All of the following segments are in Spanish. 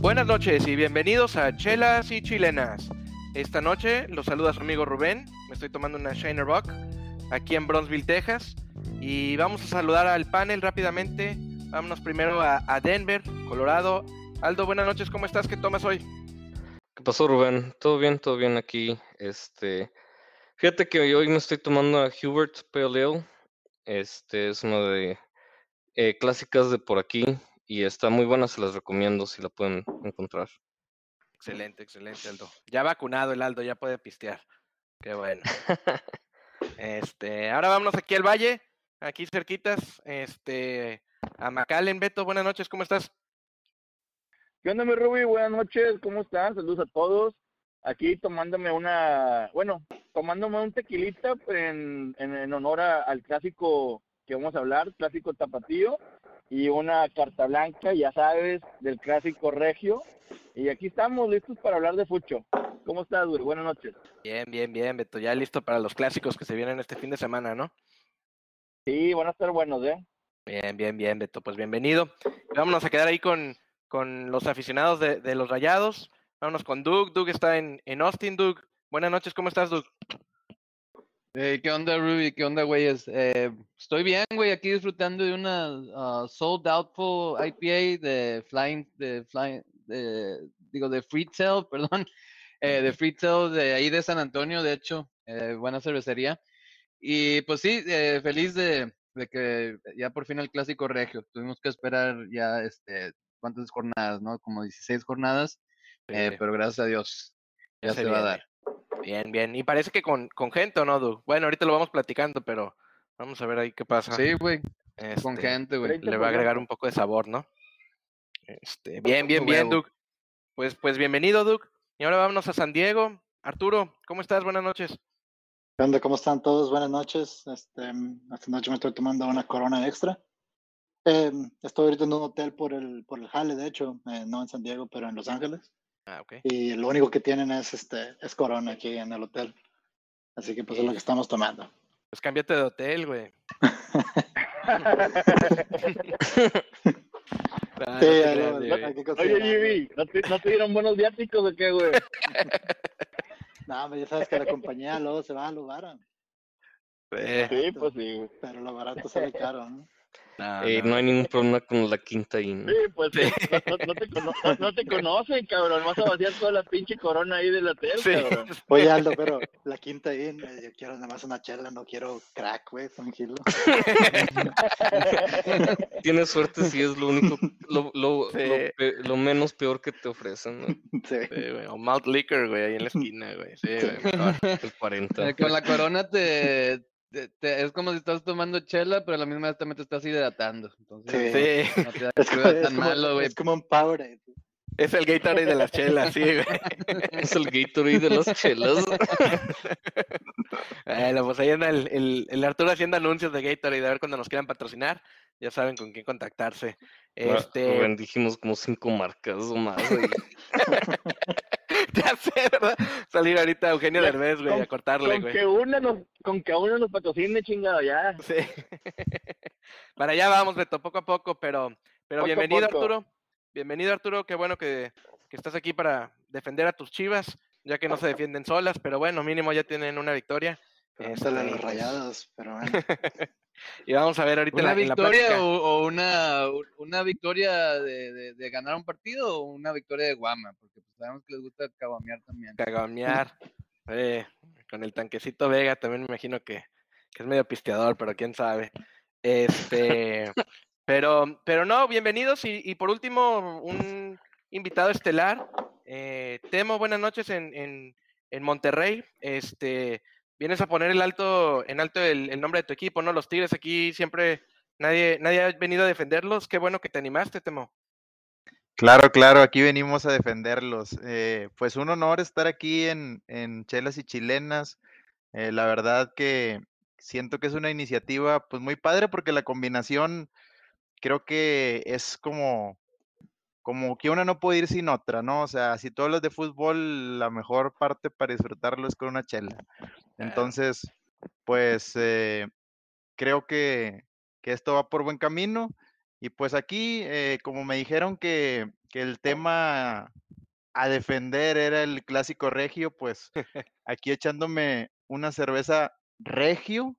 Buenas noches y bienvenidos a Chelas y Chilenas. Esta noche los saluda su amigo Rubén. Me estoy tomando una Shiner Rock aquí en Bronzeville, Texas. Y vamos a saludar al panel rápidamente. Vámonos primero a, Denver, Colorado. Aldo, buenas noches, ¿cómo estás? ¿Qué tomas hoy? ¿Qué pasó, Rubén? Todo bien, todo bien aquí. Este, fíjate que hoy me estoy tomando a Hubert Pale Ale. Este es una de eh, clásicas de por aquí y está muy buena, se las recomiendo si la pueden encontrar. Excelente, excelente, Aldo. Ya vacunado el Aldo, ya puede pistear. Qué bueno. este, ahora vámonos aquí al valle, aquí cerquitas, este, a Macallen, Beto, buenas noches, ¿cómo estás? ¿Qué onda, mi Ruby? Buenas noches, ¿cómo están? Saludos a todos. Aquí tomándome una, bueno, tomándome un tequilita en, en, en honor a- al clásico que vamos a hablar, clásico tapatío, y una carta blanca, ya sabes, del clásico regio. Y aquí estamos listos para hablar de Fucho. ¿Cómo estás, güey? Buenas noches. Bien, bien, bien, Beto, ya listo para los clásicos que se vienen este fin de semana, ¿no? Sí, van a estar buenos, ¿eh? Bien, bien, bien, Beto, pues bienvenido. Vámonos a quedar ahí con, con los aficionados de, de los Rayados. Vámonos con Doug. Doug está en, en Austin, Doug. Buenas noches, ¿cómo estás, Doug? Eh, ¿Qué onda, Ruby? ¿Qué onda, güeyes? Eh, estoy bien, güey, aquí disfrutando de una ah, Sold Doubtful IPA de Flying, de Flying, de, digo, de Freetail, perdón, eh, de Freetail de ahí de San Antonio, de hecho, eh, buena cervecería. Y pues sí, eh, feliz de, de que ya por fin el clásico regio. Tuvimos que esperar ya, este, ¿cuántas jornadas, no? Como 16 jornadas, eh, Sí, pero gracias a Dios ya ya se se va a dar. Bien, bien. Y parece que con, con gente, ¿o no, Doug? Bueno, ahorita lo vamos platicando, pero vamos a ver ahí qué pasa. Sí, güey, con Este, gente, güey. Le va a agregar un poco de sabor, ¿no? Este, bien, bien, bien, huevo. Doug. Pues, pues bienvenido, Doug. Y ahora vámonos a San Diego. Arturo, ¿cómo estás? Buenas noches. ¿Qué onda? ¿Cómo están todos? Buenas noches. Este, esta noche me estoy tomando una corona extra. Eh, estoy ahorita en un hotel por el, por el Jale, de hecho, eh, no en San Diego, pero en Los Ángeles. Ah, ok. Y lo único que tienen es, este, es corona aquí en el hotel. Así que pues es lo que estamos tomando. Pues cámbiate de hotel, güey. Sí, lo- Oye. Jimmy, ¿no te, ¿no te dieron buenos viáticos o qué, güey? No, hombre, ya sabes que la compañía luego se va a lugar, Eh, Sí, pues sí. güey. pero lo barato sale caro, ¿no? No, Eh, no. no hay ningún problema con la quinta in. Sí, pues Sí. No, no- no te cono- no- no te conocen, cabrón. Vas a vaciar toda la pinche corona ahí del hotel, Sí. cabrón. Oye, Aldo, pero la quinta in, yo quiero nada más una chela, no quiero crack, güey, tranquilo. Tienes suerte si es lo único, lo, lo, Sí. lo pe- lo menos peor que te ofrecen, ¿no? Sí. Sí, güey, O malt liquor, güey, ahí en la esquina, güey. Sí, güey. El 40. Eh, Con la corona te, te- te- es como si estás tomando chela, pero a la misma vez también te estás hidratando. Entonces, Sí, no te da Es como, es tan como- malo, güey. es como un Powerade. es el Gatorade de las chelas, sí, güey. Es el Gatorade de las chelas. Bueno, pues ahí anda el, el, el Arturo haciendo anuncios de Gatorade, a ver cuando nos quieran patrocinar, ya saben con quién contactarse. Ah, Este, Rubén, dijimos como cinco marcas o más. ya sé, ¿verdad? Salir ahorita Eugenio Derbez, güey, con- a cortarle, Con güey. que una nos, con que uno nos patrocine, chingado, ya. Sí. Para allá vamos, Beto, poco a poco, pero, pero Poco bienvenido, poco. Arturo. Bienvenido, Arturo. Qué bueno que, que estás aquí para defender a tus chivas, ya que no se defienden solas, pero bueno, mínimo ya tienen una victoria. Este, los pues, rayados, pero bueno. Y vamos a ver ahorita ¿Una la, la victoria plática. o, o una, una victoria de, de- de ganar un partido o una victoria de Guama? Porque pues, sabemos que les gusta cabamear también. Cagamear. Eh, con el tanquecito Vega también me imagino que, que es medio pisteador, pero quién sabe. Este, pero, pero no, bienvenidos y, y por último un invitado estelar. eh, Temo, buenas noches en, en, en Monterrey. Este, vienes a poner el alto, en alto el, nombre de tu equipo, ¿no? Los Tigres aquí siempre nadie, nadie ha venido a defenderlos. Qué bueno que te animaste, Temo. Claro, claro, aquí venimos a defenderlos. Eh, pues un honor estar aquí en, en Chelas y Chilenas. Eh, la verdad que siento que es una iniciativa pues muy padre porque la combinación creo que es como, como que una no puede ir sin otra, ¿no? O sea, si tú hablas de fútbol, la mejor parte para disfrutarlo es con una chela. Entonces, pues eh, creo que, que esto va por buen camino. Y pues aquí, eh, como me dijeron que, que el tema a defender era el clásico regio, pues aquí echándome una cerveza regio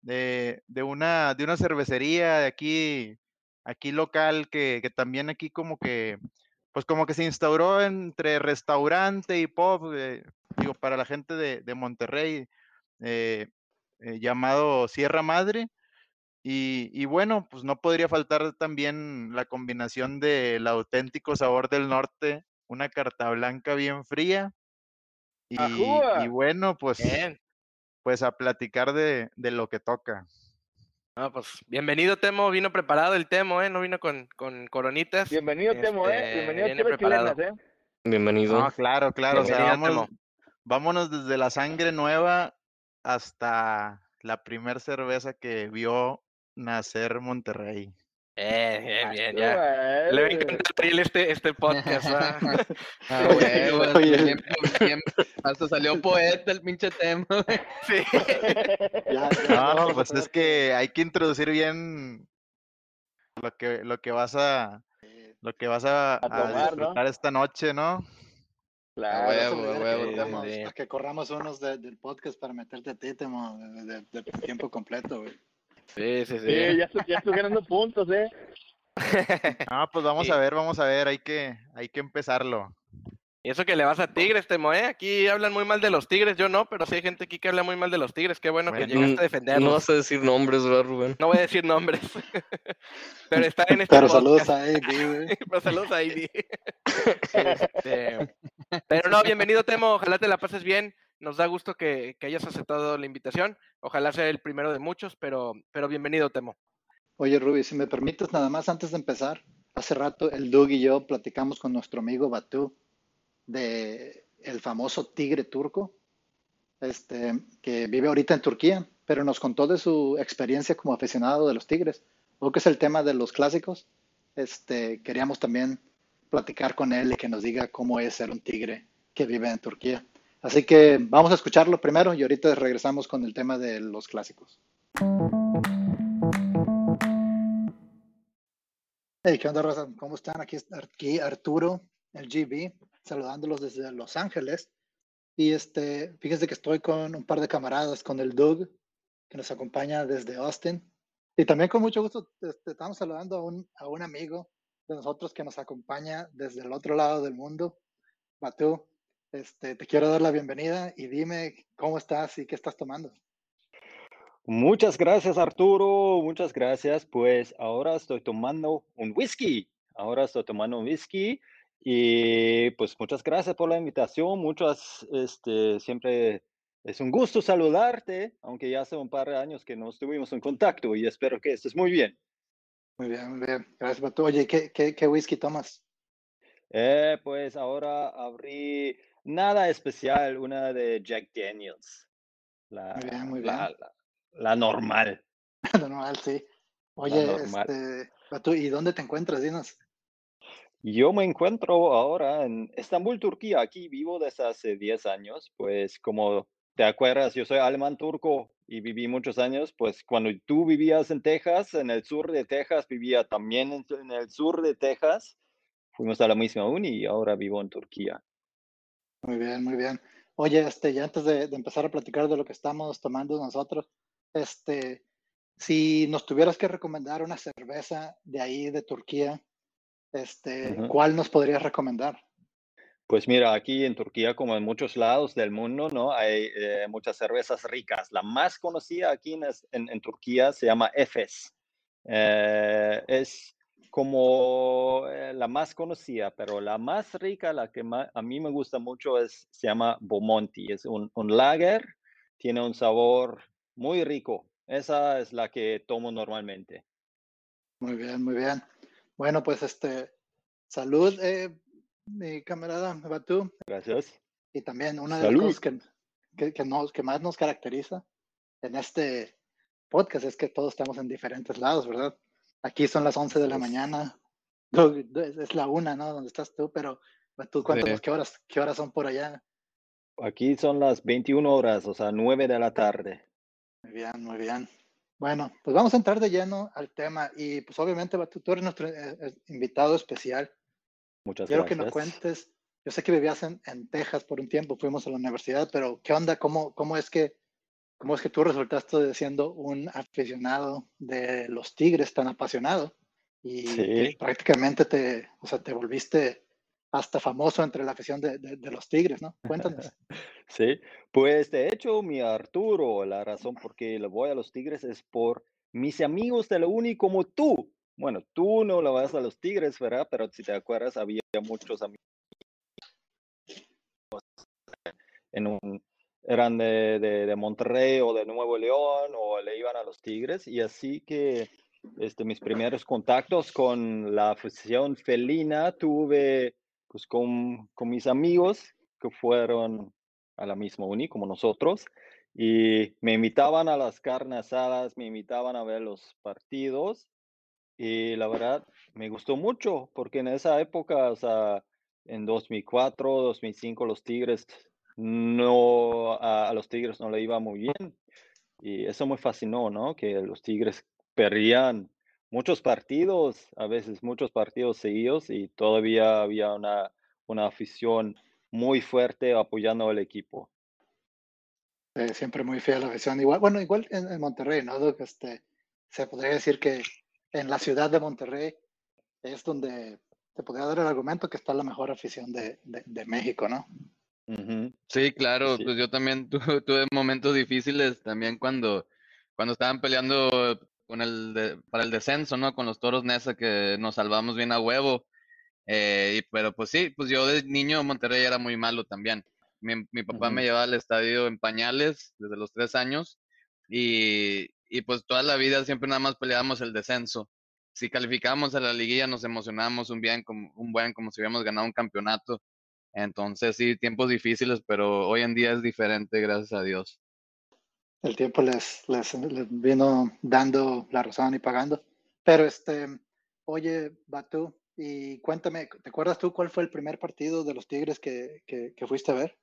de, de una, de una cervecería de aquí, aquí local, que, que también aquí como que, pues como que se instauró entre restaurante y pop, eh, digo, para la gente de, de Monterrey, eh, eh, llamado Sierra Madre. Y, y bueno, pues no podría faltar también la combinación del auténtico sabor del norte, una carta blanca bien fría. Y, y bueno, pues, Bien. pues a platicar de, de lo que toca. No, pues bienvenido, Temo. Vino preparado el Temo, ¿eh? No vino con, con coronitas. Bienvenido, Temo, ¿eh? Este, Bienvenido viene preparado. Chilenas, ¿eh? Bienvenido. No, claro, claro. O sea, Bienvenido, vamos, vámonos desde la sangre nueva hasta la primer cerveza que vio nacer Monterrey. Eh, bien, bien, ya. Ajúa, Le va a encantar este, este podcast. Ah, güey, Oye. bien- bien- hasta salió poeta el pinche tema. güey. Sí. Ya, ya, No, pues es que hay que introducir bien lo que, lo que vas a, lo que vas a, a tomar, ¿no? disfrutar esta noche, ¿no? Claro. huevo, huevo, que- que corramos unos de- del podcast para meterte a ti, Temo, de, de- de tiempo completo, güey. Sí, sí, Sí, sí. ya, estoy- ya estoy ganando puntos, ¿eh? Ah, pues vamos Sí. a ver, vamos a ver, hay que, hay que empezarlo. Y eso que le vas a Tigres, Temo, ¿eh? Aquí hablan muy mal de los Tigres, yo no, pero sí hay gente aquí que habla muy mal de los Tigres. Qué bueno, que llegaste a No defenderlos. vas a decir nombres, ¿verdad, Rubén? No voy a decir nombres. pero está en este Pero podcast. saludos a güey. Pero saludos a Ivy. Este, pero no, bienvenido, Temo. Ojalá te la pases bien. Nos da gusto que, que hayas aceptado la invitación. Ojalá sea el primero de muchos, pero, pero bienvenido, Temo. Oye, Ruby, si me permites, nada más antes de empezar, hace rato el Doug y yo platicamos con nuestro amigo Batu de el famoso tigre turco, este, que vive ahorita en Turquía, pero nos contó de su experiencia como aficionado de los tigres. O que es el tema de los clásicos. Este, queríamos también platicar con él y que nos diga cómo es ser un tigre que vive en Turquía. Así que vamos a escucharlo primero y ahorita regresamos con el tema de los clásicos. Hey, ¿qué onda, Rosa? ¿Cómo están? Aquí aquí Arturo, el GB, saludándolos desde Los Ángeles. Y este, fíjense que estoy con un par de camaradas, con el Doug, que nos acompaña desde Austin. Y también con mucho gusto este, estamos saludando a un, a un amigo de nosotros que nos acompaña desde el otro lado del mundo, Batu. Este, te quiero dar la bienvenida y dime cómo estás y qué estás tomando. Muchas gracias, Arturo. Muchas gracias. Pues ahora estoy tomando un whisky. Ahora estoy tomando un whisky. Y pues muchas gracias por la invitación. Muchas, este, siempre es un gusto saludarte, aunque ya hace un par de años que no estuvimos en contacto y espero que estés muy bien. Muy bien, muy bien. Gracias, Batu. Oye, ¿qué, qué, qué whisky tomas? Eh, pues ahora abrí nada especial, una de Jack Daniels. La, Muy bien, muy la- bien. la- la normal. Normal, sí. Oye, normal. este, ¿y dónde te encuentras? Dinos. Yo me encuentro ahora en Estambul, Turquía. Aquí vivo desde hace 10 años. Pues como te acuerdas, yo soy alemán turco y viví muchos años. Pues cuando tú vivías en Texas, en el sur de Texas, vivía también en, en el sur de Texas. Fuimos a la misma uni y ahora vivo en Turquía. Muy bien, muy bien. Oye, este, ya antes de, de empezar a platicar de lo que estamos tomando nosotros, este, si nos tuvieras que recomendar una cerveza de ahí, de Turquía, este. ¿cuál nos podrías recomendar? Pues mira, aquí en Turquía, como en muchos lados del mundo, ¿no? Hay eh, muchas cervezas ricas. La más conocida aquí en- en Turquía se llama Efes. Eh, es como eh, la más conocida, pero la más rica, la que ma- a mí me gusta mucho, es, se llama Bomonti. Es un, un lager, tiene un sabor muy rico. Esa es la que tomo normalmente. Muy bien, muy bien. Bueno, pues este, salud, eh, mi camarada Batu. Gracias. Y también una de las Salud. cosas que, que, que nos, que más nos caracteriza en este podcast es que todos estamos en diferentes lados, ¿verdad? Aquí son las 11 de la mañana, es la una, ¿no? Donde estás tú, pero tú cuéntanos Sí. qué horas, qué horas son por allá. Aquí son las 21 horas, o sea, 9 de la tarde. Muy bien, muy bien. Bueno, pues vamos a entrar de lleno al tema y pues obviamente tú, tú eres nuestro eh, eh, invitado especial. Muchas Quiero gracias. que nos cuentes, yo sé que vivías en, en, Texas por un tiempo, fuimos a la universidad, pero ¿qué onda? ¿Cómo, cómo, es, que, cómo es que tú resultaste siendo un aficionado de los Tigres tan apasionado? Y Sí. prácticamente te, o sea, te volviste hasta famoso entre la afición de, de, de los Tigres, ¿no? Cuéntanos. Sí, pues de hecho, mi Arturo, la razón por qué le voy a los Tigres es por mis amigos de la Uni como tú. Bueno, tú no le vas a los Tigres, ¿verdad? Pero si te acuerdas, había muchos amigos en un, eran de, de, de Monterrey o de Nuevo León o le iban a los Tigres y así que este, mis primeros contactos con la afición felina tuve pues con, con mis amigos que fueron a la misma uni como nosotros y me invitaban a las carnes asadas, me invitaban a ver los partidos y la verdad me gustó mucho porque en esa época, o sea, en 2004, 2005 los Tigres no a, los Tigres no le iba muy bien y eso me fascinó, ¿no? Que los Tigres perdían muchos partidos, a veces muchos partidos seguidos y todavía había una, una afición muy fuerte apoyando al equipo. Siempre muy fiel a la afición. Igual, bueno, igual en, en Monterrey, ¿no? Este, se podría decir que en la ciudad de Monterrey es donde te podría dar el argumento que está la mejor afición de, de, de México, ¿no? Uh -huh. Sí, claro, Sí. pues yo también tuve, tuve momentos difíciles también cuando, cuando estaban peleando con el de- para el descenso, ¿no? Con los Toros Nesa que nos salvamos bien a huevo. Eh, y, pero pues sí, pues yo de niño Monterrey era muy malo también. Mi, mi papá me llevaba al estadio en pañales desde los tres años y, y pues toda la vida siempre nada más peleábamos el descenso. Si calificábamos a la liguilla nos emocionábamos un bien, como, un buen, como si hubiéramos ganado un campeonato. Entonces sí, tiempos difíciles, pero hoy en día es diferente, gracias a Dios. El tiempo les, les, les vino dando la razón y pagando. Pero este, oye, Batu, y cuéntame, ¿te acuerdas tú cuál fue el primer partido de los Tigres que, que, que fuiste a ver?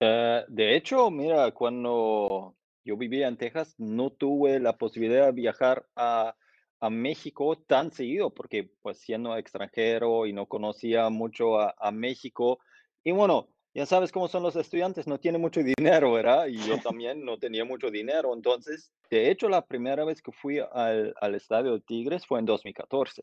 Eh, de hecho, mira, cuando yo vivía en Texas, no tuve la posibilidad de viajar a, a México tan seguido, porque pues siendo extranjero y no conocía mucho a, a México, y bueno, ya sabes cómo son los estudiantes, no tienen mucho dinero, ¿verdad? Y yo también no tenía mucho dinero, entonces, de hecho, la primera vez que fui al, al estadio de Tigres fue en 2014,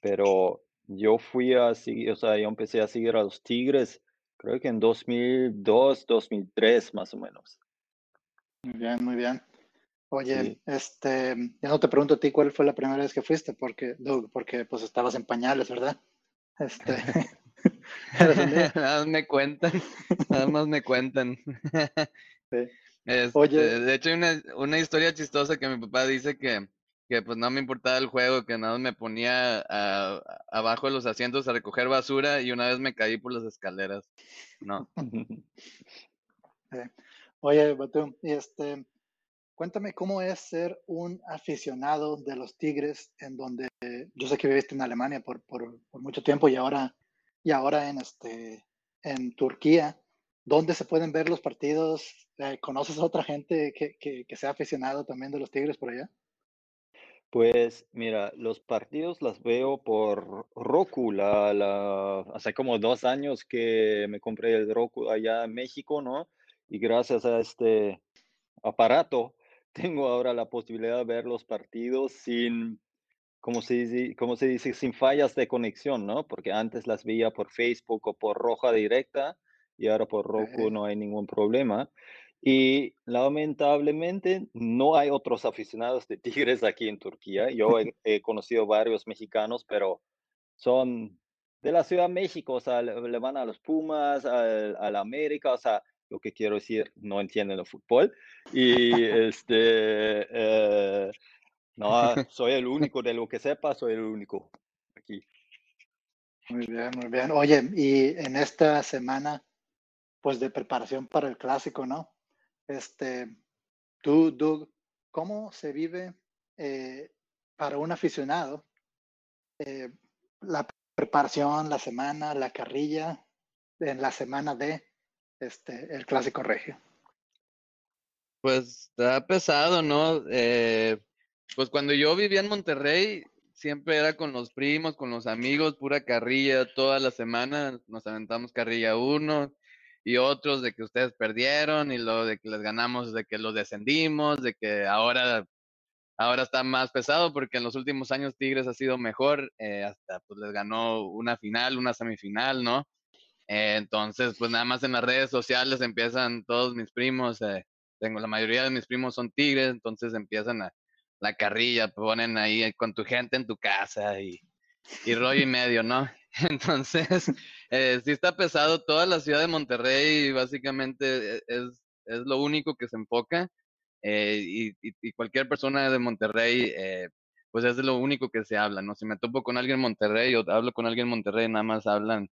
pero yo fui a seguir, o sea, yo empecé a seguir a los Tigres creo que en 2002, 2003 más o menos. Muy bien, muy bien. Oye, Sí. este, ya no te pregunto a ti cuál fue la primera vez que fuiste, porque, Doug, porque pues estabas en pañales, ¿verdad? Este. Nada más me cuentan, nada más me cuentan. Sí. Este, Oye. de hecho, hay una, una historia chistosa que mi papá dice que, que pues no me importaba el juego, que nada más me ponía a- abajo de los asientos a recoger basura y una vez me caí por las escaleras. No. Oye, Batu, y este, cuéntame cómo es ser un aficionado de los Tigres, en donde yo sé que viviste en Alemania por, mucho tiempo y ahora, y ahora en, este, en Turquía, ¿dónde se pueden ver los partidos? Eh, ¿Conoces a otra gente que, sea aficionado también de los Tigres por allá? Pues mira, los partidos los veo por Roku. La, hace como dos años que me compré el Roku allá en México, ¿no? Y gracias a este aparato tengo ahora la posibilidad de ver los partidos sin, como se dice, como se dice, sin fallas de conexión, ¿no? Porque antes las veía por Facebook o por Roja Directa y ahora por Roku Ok. no hay ningún problema. Y lamentablemente no hay otros aficionados de Tigres aquí en Turquía. Yo he, he conocido varios mexicanos, pero son de la Ciudad de México, o sea, le, le van a los Pumas, al, al América, o sea, lo que quiero decir, no entienden el fútbol. Y este, eh, no, soy el único de lo que sepa, soy el único aquí. Muy bien, muy bien. Oye, y en esta semana, pues de preparación para el clásico, ¿no? Este, tú, Doug, ¿cómo se vive eh, para un aficionado eh, la preparación, la semana, la carrilla en la semana de este, el clásico regio? Pues está pesado, ¿no? Eh, pues cuando yo vivía en Monterrey, siempre era con los primos, con los amigos, pura carrilla, toda la semana nos aventamos carrilla uno y otros de que ustedes perdieron y lo de que les ganamos, de que los descendimos, de que ahora, ahora está más pesado porque en los últimos años Tigres ha sido mejor, eh, hasta pues les ganó una final, una semifinal, ¿no? Eh, entonces, pues nada más en las redes sociales empiezan todos mis primos, eh, tengo la mayoría de mis primos son Tigres, entonces empiezan a la carrilla, ponen ahí con tu gente en tu casa y, y rollo y medio, ¿no? Entonces, eh, sí está pesado. Toda la ciudad de Monterrey básicamente e, es, es lo único que se enfoca. Eh, y, y, cualquier persona de Monterrey, eh, pues es lo único que se habla, ¿no? Si me topo con alguien en Monterrey o hablo con alguien en Monterrey, nada más hablan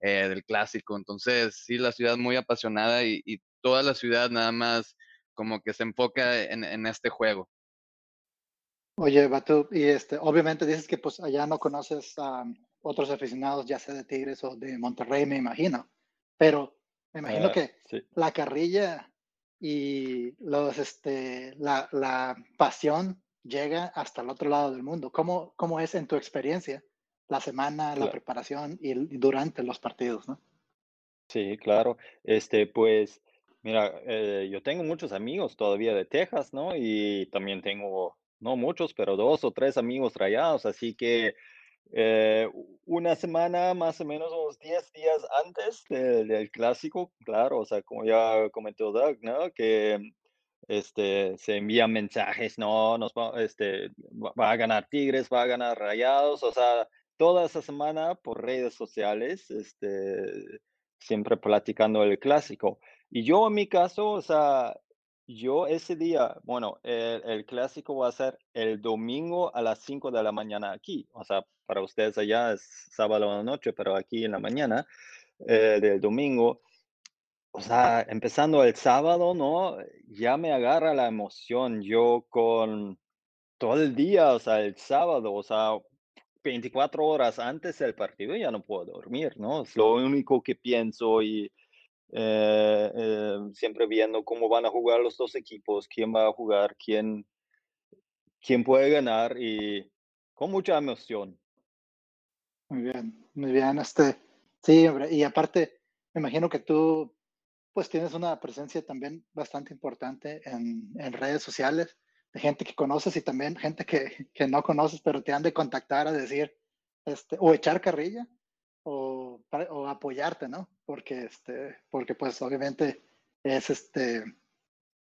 eh, del clásico. Entonces, sí, la ciudad muy apasionada y, y, toda la ciudad nada más como que se enfoca en, en este juego. Oye, Batu, y este, obviamente dices que pues allá no conoces a otros aficionados, ya sea de Tigres o de Monterrey, me imagino, pero me imagino Ah, que sí. la carrilla y los, este, la, la pasión llega hasta el otro lado del mundo. ¿Cómo, cómo es en tu experiencia la semana, la preparación y, el- y durante los partidos, no? Sí, claro. Este, pues, mira, eh, yo tengo muchos amigos todavía de Texas, ¿no? Y también tengo, no muchos, pero dos o tres amigos rayados, así que eh, una semana, más o menos unos 10 días antes de- del clásico, claro, o sea, como ya comentó Doug, ¿no? Que este, se envían mensajes, no, nos va, este, va a ganar Tigres, va a ganar Rayados, o sea, toda esa semana por redes sociales, este, siempre platicando el clásico. Y yo en mi caso, o sea, yo ese día, bueno, el, clásico va a ser el domingo a las 5 de la mañana aquí, o sea, para ustedes allá es sábado a la noche, pero aquí en la mañana eh, del domingo. O sea, empezando el sábado, ¿no? Ya me agarra la emoción. Yo con todo el día, o sea, el sábado, o sea, 24 horas antes del partido ya no puedo dormir, ¿no? Es lo único que pienso y eh, eh, siempre viendo cómo van a jugar los dos equipos, quién va a jugar, quién, quién puede ganar y con mucha emoción. Muy bien, muy bien. Este, sí, hombre, y aparte, me imagino que tú, pues tienes una presencia también bastante importante en, en redes sociales, de gente que conoces y también gente que, que no conoces, pero te han de contactar a decir, este, o echar carrilla, o, o apoyarte, ¿no? Porque, este, porque pues obviamente es, este,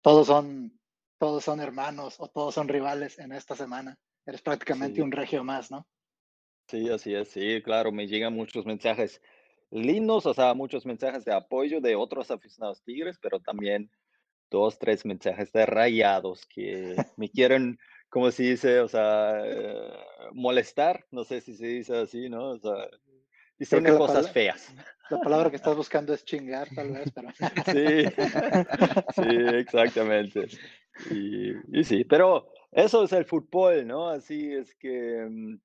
todos son, todos son hermanos o todos son rivales en esta semana. Eres prácticamente Sí. un regio más, ¿no? Sí, así es, sí, claro, me llegan muchos mensajes lindos, o sea, muchos mensajes de apoyo de otros aficionados Tigres, pero también dos, tres mensajes de rayados que me quieren, como se dice, o sea, eh, molestar, no sé si se dice así, ¿no? O sea, cosas feas. La palabra que estás buscando es chingar, tal vez, pero. Sí, sí, exactamente. Y, y sí, pero eso es el fútbol, ¿no? Así es que, mm,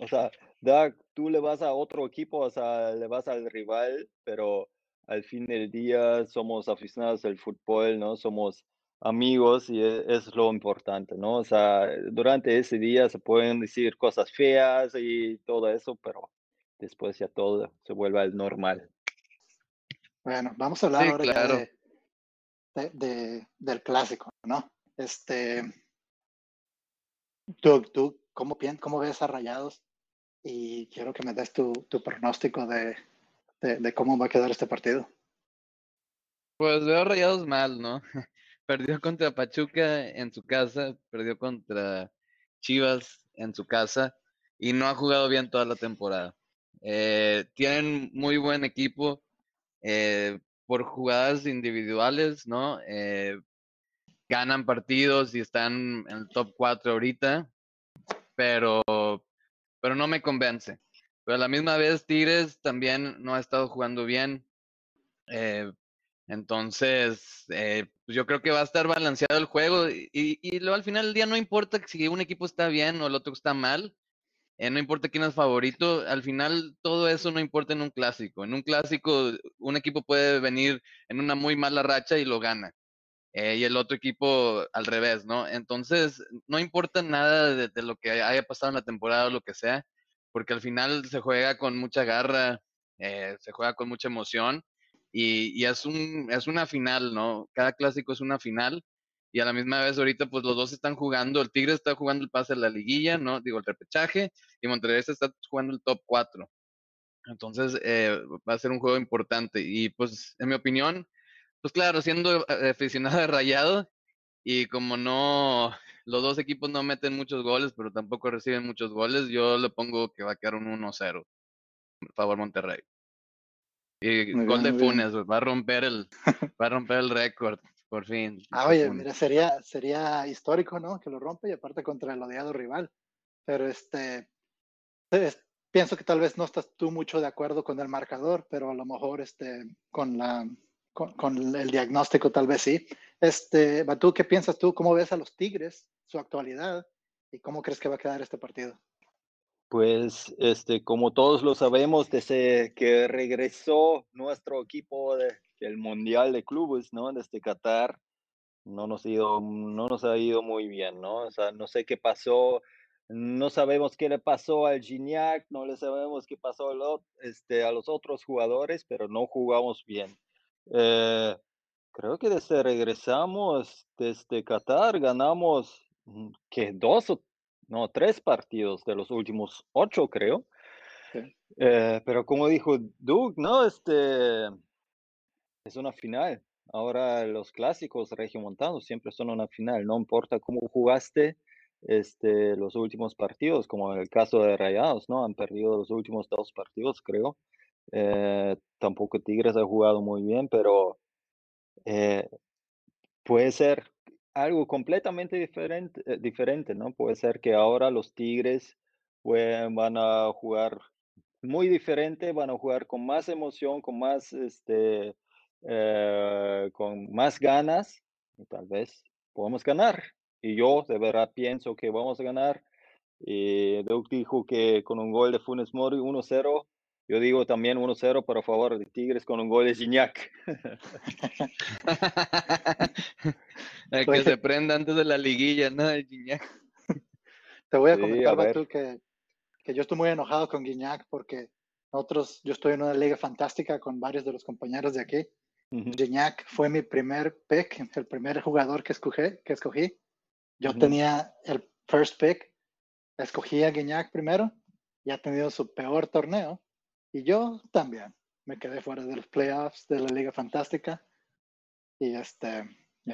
o sea, da, tú le vas a otro equipo, o sea, le vas al rival, pero al fin del día somos aficionados al fútbol, ¿no? Somos amigos y e- es lo importante, ¿no? O sea, durante ese día se pueden decir cosas feas y todo eso, pero después ya todo se vuelve al normal. Bueno, vamos a hablar Sí, ahora claro. de, de- de- del clásico, ¿no? Este. Tú, tú ¿cómo, ¿cómo ves a Rayados? Y quiero que me des tu, tu pronóstico de, de, cómo va a quedar este partido. Pues veo rayados mal, ¿no? Perdió contra Pachuca en su casa, perdió contra Chivas en su casa y no ha jugado bien toda la temporada. Eh, tienen muy buen equipo eh, por jugadas individuales, ¿no? Eh, ganan partidos y están en el top 4 ahorita, pero, pero no me convence. Pero a la misma vez Tigres también no ha estado jugando bien. Eh, entonces, eh, pues yo creo que va a estar balanceado el juego y, y, luego al final del día no importa si un equipo está bien o el otro está mal, eh, no importa quién es favorito, al final todo eso no importa en un clásico. En un clásico un equipo puede venir en una muy mala racha y lo gana. y el otro equipo al revés, ¿no? Entonces, no importa nada de, de, lo que haya pasado en la temporada o lo que sea, porque al final se juega con mucha garra, eh, se juega con mucha emoción y, y, es, un, es una final, ¿no? Cada clásico es una final y a la misma vez ahorita pues los dos están jugando, el Tigre está jugando el pase de la liguilla, ¿no? Digo, el repechaje y Monterrey está jugando el top 4. Entonces eh, va a ser un juego importante y pues en mi opinión, pues claro, siendo eh, aficionado de Rayado y como no, los dos equipos no meten muchos goles, pero tampoco reciben muchos goles, yo le pongo que va a quedar un 1-0 favor Monterrey. Y muy gol bien, de Funes, va a romper el, va a romper el récord, por fin. Ah, oye, mira, sería, sería histórico, ¿no? Que lo rompe y aparte contra el odiado rival. Pero este, es, pienso que tal vez no estás tú mucho de acuerdo con el marcador, pero a lo mejor este, con, la, con, con el diagnóstico tal vez sí. Este, Batú, ¿qué piensas tú? ¿Cómo ves a los Tigres, su actualidad y cómo crees que va a quedar este partido? Pues, este, como todos lo sabemos, desde que regresó nuestro equipo de, del Mundial de Clubes, ¿no? Desde Qatar, no nos, ha ido, no nos ha ido muy bien, ¿no? O sea, no sé qué pasó, no sabemos qué le pasó al Gignac, no le sabemos qué pasó a este, a los otros jugadores, pero no jugamos bien. Eh, creo que desde regresamos desde Qatar ganamos que dos o no, tres partidos de los últimos ocho, creo. Sí. Eh, pero como dijo Doug, no, este es una final. Ahora los clásicos regiomontanos siempre son una final, no importa cómo jugaste este, los últimos partidos, como en el caso de Rayados, ¿no? Han perdido los últimos dos partidos, creo. Eh, tampoco Tigres ha jugado muy bien, pero eh, puede ser algo completamente diferente, eh, diferente, ¿no? Puede ser que ahora los Tigres van a jugar muy diferente, van a jugar con más emoción, con más, este, con más ganas, y tal vez podemos ganar. Y yo de verdad pienso que vamos a ganar. Y Doug dijo que con un gol de Funes Mori 1-0, yo digo también 1-0 por favor de Tigres con un gol de Gignac. que pues se prenda antes de la liguilla, ¿no? De Gignac. Te voy a sí, comentar, Batu, que, que yo estoy muy enojado con Gignac porque nosotros, yo estoy en una liga fantástica con varios de los compañeros de aquí. Uh -huh. Gignac fue mi primer pick, el primer jugador que escogí. Que escogí. Yo uh -huh. tenía el first pick, escogí a Gignac primero y ha tenido su peor torneo y yo también me quedé fuera de los playoffs de la Liga Fantástica. Y este,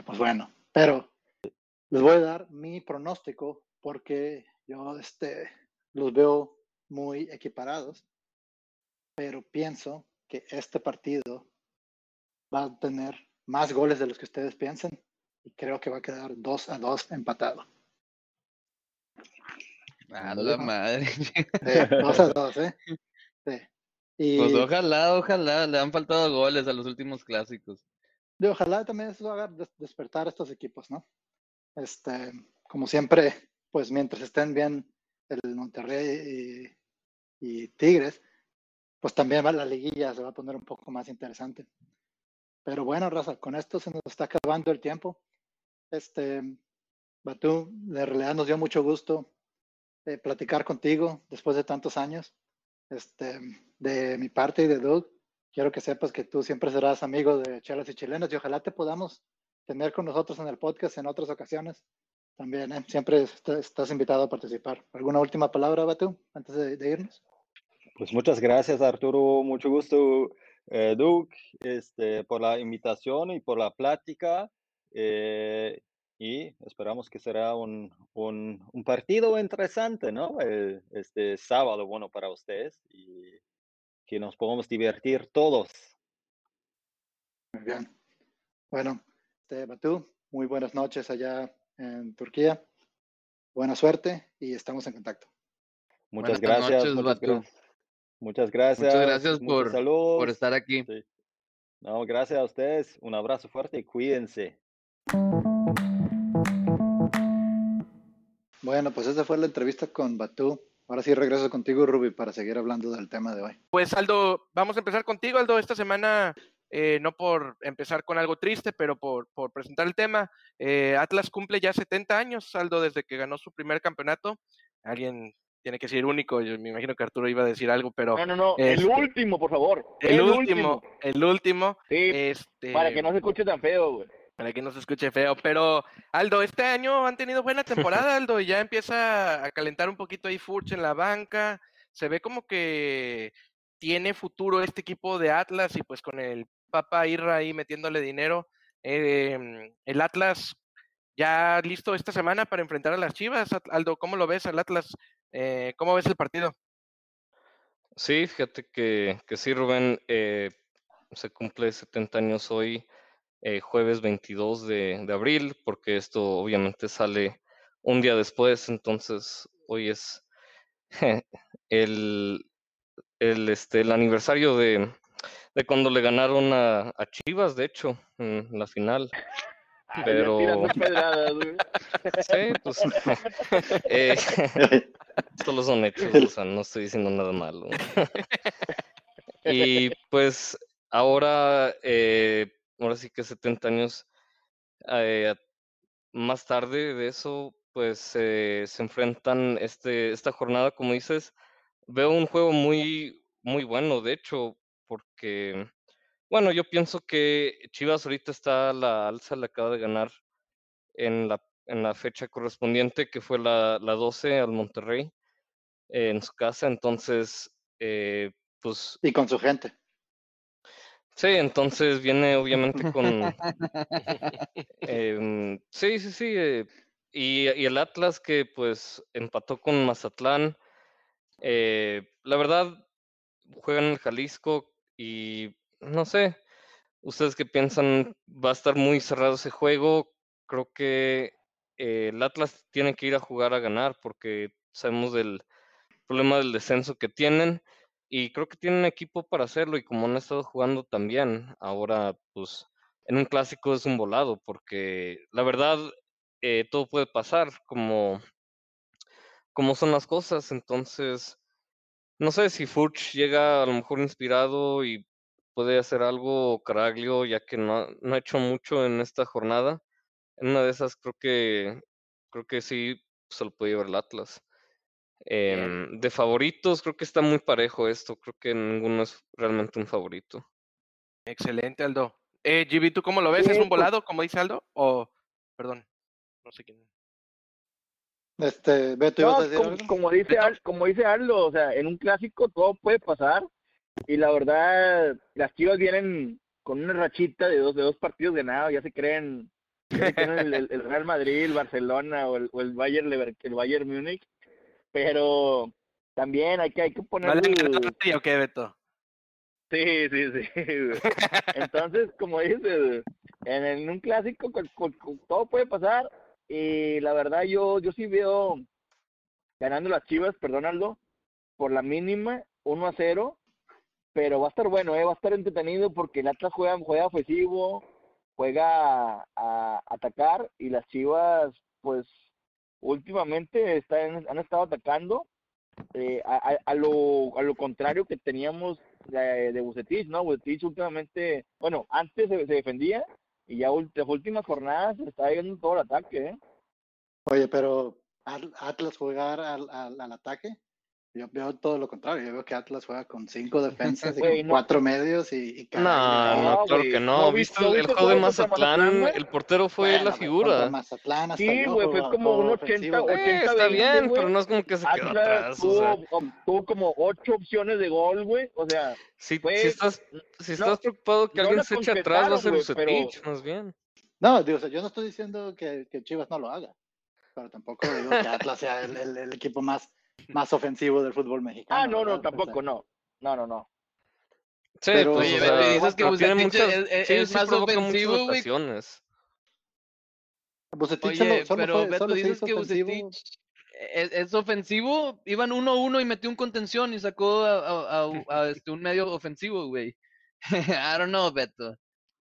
pues bueno, pero les voy a dar mi pronóstico porque yo este, los veo muy equiparados, pero pienso que este partido va a tener más goles de los que ustedes piensan y creo que va a quedar 2 a 2 empatado. A la madre. Sí, 2 a 2, ¿eh? Sí. Y, pues ojalá, ojalá, le han faltado goles a los últimos clásicos. Y ojalá también eso haga despertar a estos equipos, ¿no? Este, como siempre, pues mientras estén bien el Monterrey y, y Tigres, pues también va la liguilla, se va a poner un poco más interesante. Pero bueno, Raza, con esto se nos está acabando el tiempo. Este, Batú, de realidad nos dio mucho gusto eh, platicar contigo después de tantos años. Este, de mi parte y de Doug, quiero que sepas que tú siempre serás amigo de Chelas y Chilenas y ojalá te podamos tener con nosotros en el podcast en otras ocasiones. También, ¿eh? siempre estás invitado a participar. ¿Alguna última palabra, Batu, antes de, irnos? Pues muchas gracias, Arturo. Mucho gusto, eh, Doug, este, por la invitación y por la plática. Eh, y esperamos que será un, un, partido interesante, ¿no? El, este sábado, bueno, para ustedes que nos podamos divertir todos. Muy bien. Bueno, este, Batú, muy buenas noches allá en Turquía. Buena suerte y estamos en contacto. Muchas buenas gracias. Noches, muchas, gra muchas, gracias. Muchas gracias por, por estar aquí. Sí. No, gracias a ustedes. Un abrazo fuerte y cuídense. Bueno, pues esa fue la entrevista con Batú. Ahora sí regreso contigo, Ruby, para seguir hablando del tema de hoy. Pues Aldo, vamos a empezar contigo, Aldo. Esta semana eh, no por empezar con algo triste, pero por, por presentar el tema. Eh, Atlas cumple ya 70 años, Saldo, desde que ganó su primer campeonato. Alguien tiene que decir único, yo me imagino que Arturo iba a decir algo, pero... No, no, no, el este, último, por favor. El, último, el último. Sí, este, para que no se escuche tan feo, güey. Para que no se escuche feo. Pero, Aldo, este año han tenido buena temporada, Aldo, y ya empieza a calentar un poquito ahí Furch en la banca. Se ve como que tiene futuro este equipo de Atlas y pues con el Papa Irra ahí metiéndole dinero. em, el Atlas ya listo esta semana para enfrentar a las Chivas. Aldo, ¿cómo lo ves al Atlas? Eh, ¿Cómo ves el partido? Sí, fíjate que, que sí, Rubén, eh, se cumple 70 años hoy, eh, jueves 22 de, de abril, porque esto obviamente sale un día después, entonces hoy es el, el, este, el aniversario de, de cuando le ganaron a, a Chivas, de hecho, en la final. Ya Pero- pedradas. Sí, pues eh, son hechos, o sea, no estoy diciendo nada malo. Y pues ahora, eh, ahora sí que 70 años eh, más tarde de eso, pues se enfrentan este, esta jornada, como dices, veo un juego muy, muy bueno, de hecho, porque, bueno, yo pienso que Chivas ahorita está a la alza, le acaba de ganar en la, en la fecha correspondiente, que fue la, la 12 al Monterrey, en su casa, entonces, eh, pues Y con su gente. Sí, entonces viene obviamente con... em, sí, sí, sí. eh, y, y el Atlas que pues empató con Mazatlán. eh, la verdad, juegan en el Jalisco y no sé, ¿ustedes qué piensan? Va a estar muy cerrado ese juego. Creo que eh, el Atlas tiene que ir a jugar a ganar porque sabemos del problema del descenso que tienen. Y creo que tienen equipo para hacerlo y como han estado jugando también, ahora pues en un clásico es un volado porque la verdad eh, todo puede pasar como, como son las cosas. Entonces, no sé si Furch llega a lo mejor inspirado y puede hacer algo Caraglio ya que no, no ha hecho mucho en esta jornada. En una de esas creo que creo que sí se lo puede llevar el Atlas. Em, de favoritos, creo que está muy parejo esto. Creo que ninguno es realmente un favorito. Excelente, Aldo. Eh, GB, ¿tú cómo lo ves? Sí, ¿Es un pues- volado, como dice Aldo? O, perdón, no sé quién. Este, Beto, ¿ibas No, a decir como, algo? como dice. Al- como dice Aldo, o sea, en un clásico todo puede pasar y la verdad las Chivas vienen con una rachita de dos de dos partidos ganados, ya se creen, ya se creen el, el- el Real Madrid, el Barcelona o el, o el Bayern Lever- el Bayern Múnich, pero también hay que hay que ¿No poner le han ganado a nadie o qué, Beto? Sí, sí, sí. Entonces, como dices, en, en un clásico con- con- con- todo puede pasar y la verdad yo yo sí veo ganando las Chivas, perdón Aldo, por la mínima, 1 a 0, pero va a estar bueno, eh, va a estar entretenido porque el Atlas juega, juega ofensivo, juega a, a atacar y las Chivas pues últimamente están, han estado atacando eh, a, a, lo, a lo contrario que teníamos de, de Bucetich, ¿no? Bucetich últimamente, bueno, antes se, defendía y ya las últimas jornadas se está yendo todo el ataque, ¿eh? Oye, pero At- Atlas jugar al, al ataque, yo veo todo lo contrario. Yo veo que Atlas juega con cinco defensas y con no. cuatro medios y, y No, no, No, claro que ¿no no. viste- ¿Viste no el, juego de Mazatlán? El portero fue Bueno, la figura. Mazatlán hasta Sí, güey, fue como un juego 80, ofensivo. Eh, está 80-20, bien, pero no es como que se quedó. O tuvo, sea, tuvo como ocho opciones de gol, güey. O sea, si, estás, si no- estás preocupado que no alguien se eche atrás, va a ser Bucetich, más bien. No, digo, o sea, yo no estoy diciendo que, que Chivas no lo haga, pero tampoco digo que Atlas sea el, el- el equipo más, más ofensivo del fútbol mexicano. ah, no, no, ¿verdad? tampoco, O sea, no. No, no, no. Sí, Pero- pues, Oye, o Beto, sea, dices que Bucetich muchas, es- es- sí, es sí más ofensivo, güey. Bucetich Oye, solo pero fue, Beto, solo dices que. Bucetich es, es ofensivo. Iban 1-1 y metió un contención y sacó a, a- a- a, este, un medio ofensivo, güey. I don't know, Beto.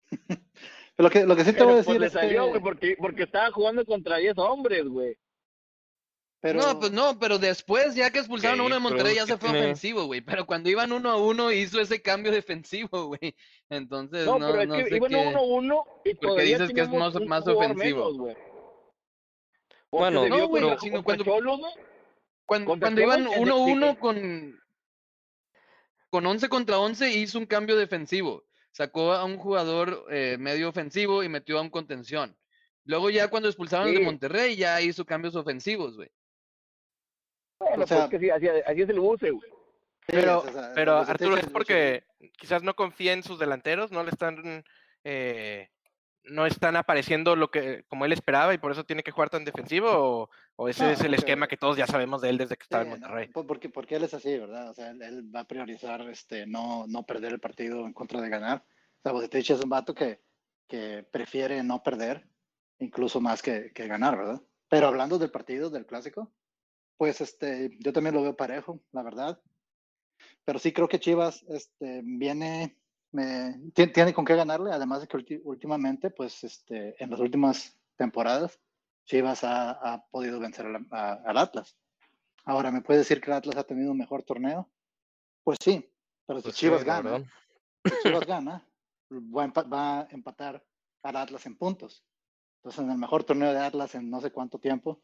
Lo que, lo que sí te voy a Pero, decir pues le es salió, que, güey, porque, porque estaba jugando contra 10 hombres, güey. Pero, No, pues no, pero después, ya que expulsaron a uno de Monterrey, ya se fue tiene- ofensivo, güey. Pero cuando iban uno a uno, hizo ese cambio defensivo, güey. Entonces, No, no, pero es no que sé iban qué. 1-1 y Porque dices que es más- un más ofensivo. menos, Bueno, no, güey, sino cuando- Cholos, Cuando, iban el de- 1-1 el- con, con 11 contra 11, hizo un cambio defensivo. Sacó a un jugador eh, medio ofensivo y metió a un contención. Luego ya cuando expulsaron al de Sí. Monterrey, ya hizo cambios ofensivos, güey. Bueno, O sea- pues que sí, así, así es el buce, güey. sí, Pero, o sea, pero Arturo, es porque quizás no confía en sus delanteros, no le están, eh, no están apareciendo lo que como él esperaba y por eso tiene que jugar tan defensivo o, o ese No, es el porque- esquema que todos ya sabemos de él desde que estaba en Sí, Monterrey. po- porque, porque él es así, ¿verdad? O sea, él, él va a priorizar este, no, no perder el partido en contra de ganar. O sea, Bucetich es un vato que, que prefiere no perder, incluso más que, que ganar, ¿verdad? Pero hablando del partido, del clásico, pues este, yo también lo veo parejo, la verdad. Pero sí creo que Chivas este, viene, ti- tiene con qué ganarle, además de que últimamente, pues este, en las últimas temporadas, Chivas ha, ha podido vencer al- a- al Atlas. Ahora, ¿me puede decir que el Atlas ha tenido un mejor torneo? Pues sí, pero si Pues sí, Chivas la gana, si Chivas gana, va a, va a empatar al Atlas en puntos. Entonces, en el mejor torneo de Atlas en no sé cuánto tiempo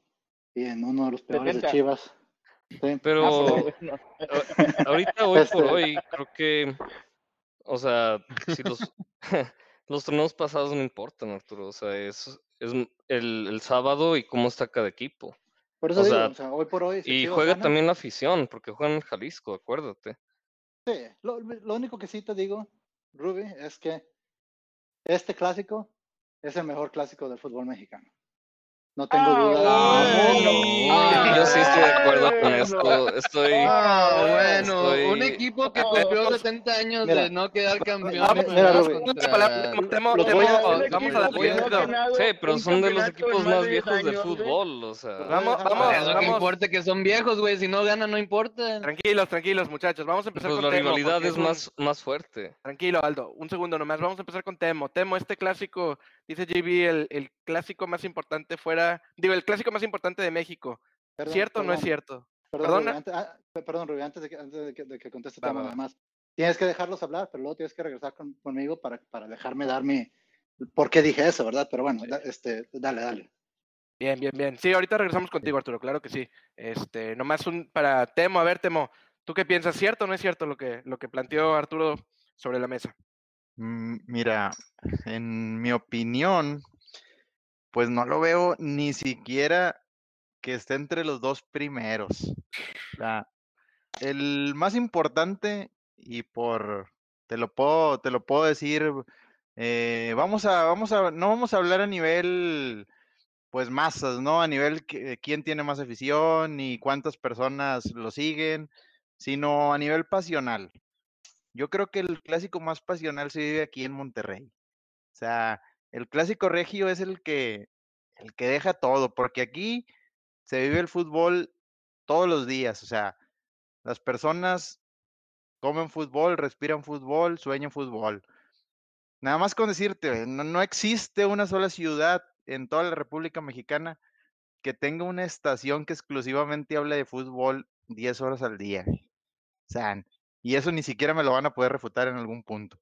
y en uno de los peores 70. de Chivas. sí, Pero Ah, no. a- ahorita, hoy por Este- hoy, creo que, o sea, si los, los torneos pasados no importan, Arturo. O sea, es, es el, el sábado y cómo está cada equipo. por eso o digo, sea, o sea, hoy por hoy. si Y Chivas juega gana, también la afición, porque juegan en Jalisco, acuérdate. Sí, lo, lo único que sí te digo, Ruby, es que este clásico es el mejor clásico del fútbol mexicano. No tengo Ah, duda. bueno. Ah, Yo sí estoy de acuerdo con bueno. esto. Estoy. Ah, bueno, estoy- un equipo que Ah, cumplió vamos- 70 años mira, de no quedar campeón. vamos- pues, mira, que no ganado Sí, pero son de los equipos más viejos 10 de años, güey. fútbol, o sea. Vamos, vamos, hablar. Es lo que importa que son viejos, güey. Si no ganan, no importa. Tranquilos, tranquilos, muchachos. Vamos a empezar Pues con la Temo, rivalidad es más, más fuerte. Tranquilo, Aldo. Un segundo nomás. Vamos a empezar con Temo. Temo, este clásico, dice JB, el, el clásico más importante fuera, digo, el clásico más importante de México. Perdón, ¿Cierto o no es cierto? Perdón, antes, ah, pe- perdón, antes de que, antes de que, de que conteste Va, más. Tienes que dejarlos hablar, pero luego tienes que regresar con- conmigo para, para dejarme dar mi... ¿Por qué dije eso, verdad? Pero bueno, da- este, dale, dale. Bien, bien, bien. Sí, ahorita regresamos contigo, Arturo, claro que sí. Este, nomás un para Temo, a ver, Temo, ¿tú qué piensas? ¿Cierto o no es cierto lo que, lo que planteó Arturo sobre la mesa? Mm, Mira, en mi opinión, pues no lo veo ni siquiera que esté entre los dos primeros. O sea, el más importante, y por, te lo puedo, te lo puedo decir, eh, vamos a, vamos a, no vamos a hablar a nivel, pues masas, ¿no? A nivel quién tiene más afición y cuántas personas lo siguen, sino a nivel pasional. Yo creo que el clásico más pasional se vive aquí en Monterrey. O sea, el clásico regio es el que, el que deja todo, porque aquí se vive el fútbol todos los días. O sea, las personas comen fútbol, respiran fútbol, sueñan fútbol. Nada más con decirte, no, no existe una sola ciudad en toda la República Mexicana que tenga una estación que exclusivamente hable de fútbol 10 horas al día. O sea, y eso ni siquiera me lo van a poder refutar en algún punto.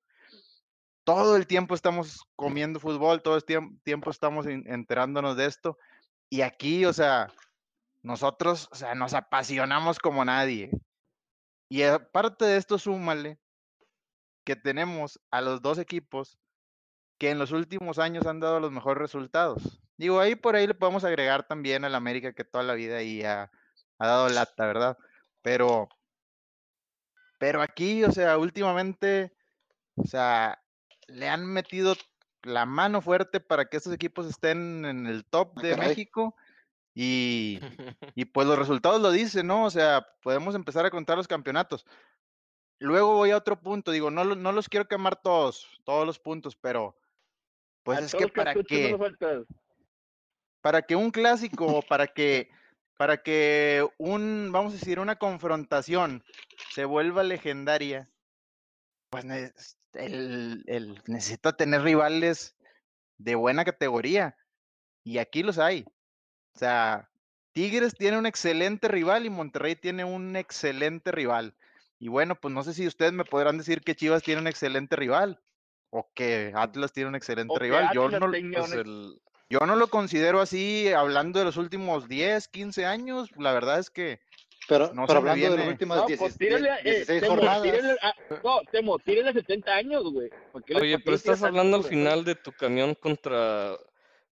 Todo el tiempo estamos comiendo fútbol, todo el tiemp- tiempo estamos en- enterándonos de esto. Y aquí, o sea, nosotros, o sea, nos apasionamos como nadie. Y aparte de esto, súmale que tenemos a los dos equipos que en los últimos años han dado los mejores resultados. Digo, ahí por ahí le podemos agregar también al América que toda la vida ahí ha, ha dado lata, ¿verdad? Pero, pero aquí, o sea, últimamente, o sea, le han metido la mano fuerte para que estos equipos estén en el top Ah, de caray. México y, y pues los resultados lo dicen, ¿no? O sea, podemos empezar a contar los campeonatos. Luego voy a otro punto, digo, no, no los quiero quemar todos, todos los puntos, pero pues A es que para faltas. para que un clásico, o para que, para que un, vamos a decir, una confrontación se vuelva legendaria, pues el, el- necesita tener rivales de buena categoría. Y aquí los hay. O sea, Tigres tiene un excelente rival y Monterrey tiene un excelente rival. Y bueno, pues no sé si ustedes me podrán decir que Chivas tiene un excelente rival o que Atlas tiene un excelente O rival. Yo no, Pues el, yo no lo considero así, hablando de los últimos 10, 15 años. La verdad es que Pero, No pero hablando de las últimas No, 16, pues tírale, eh, 16 Temo, jornadas. tírale a- no, Temo, tírale a 70 años, güey. ¿Por qué le- Oye, pero estás hablando al final de tu camión contra,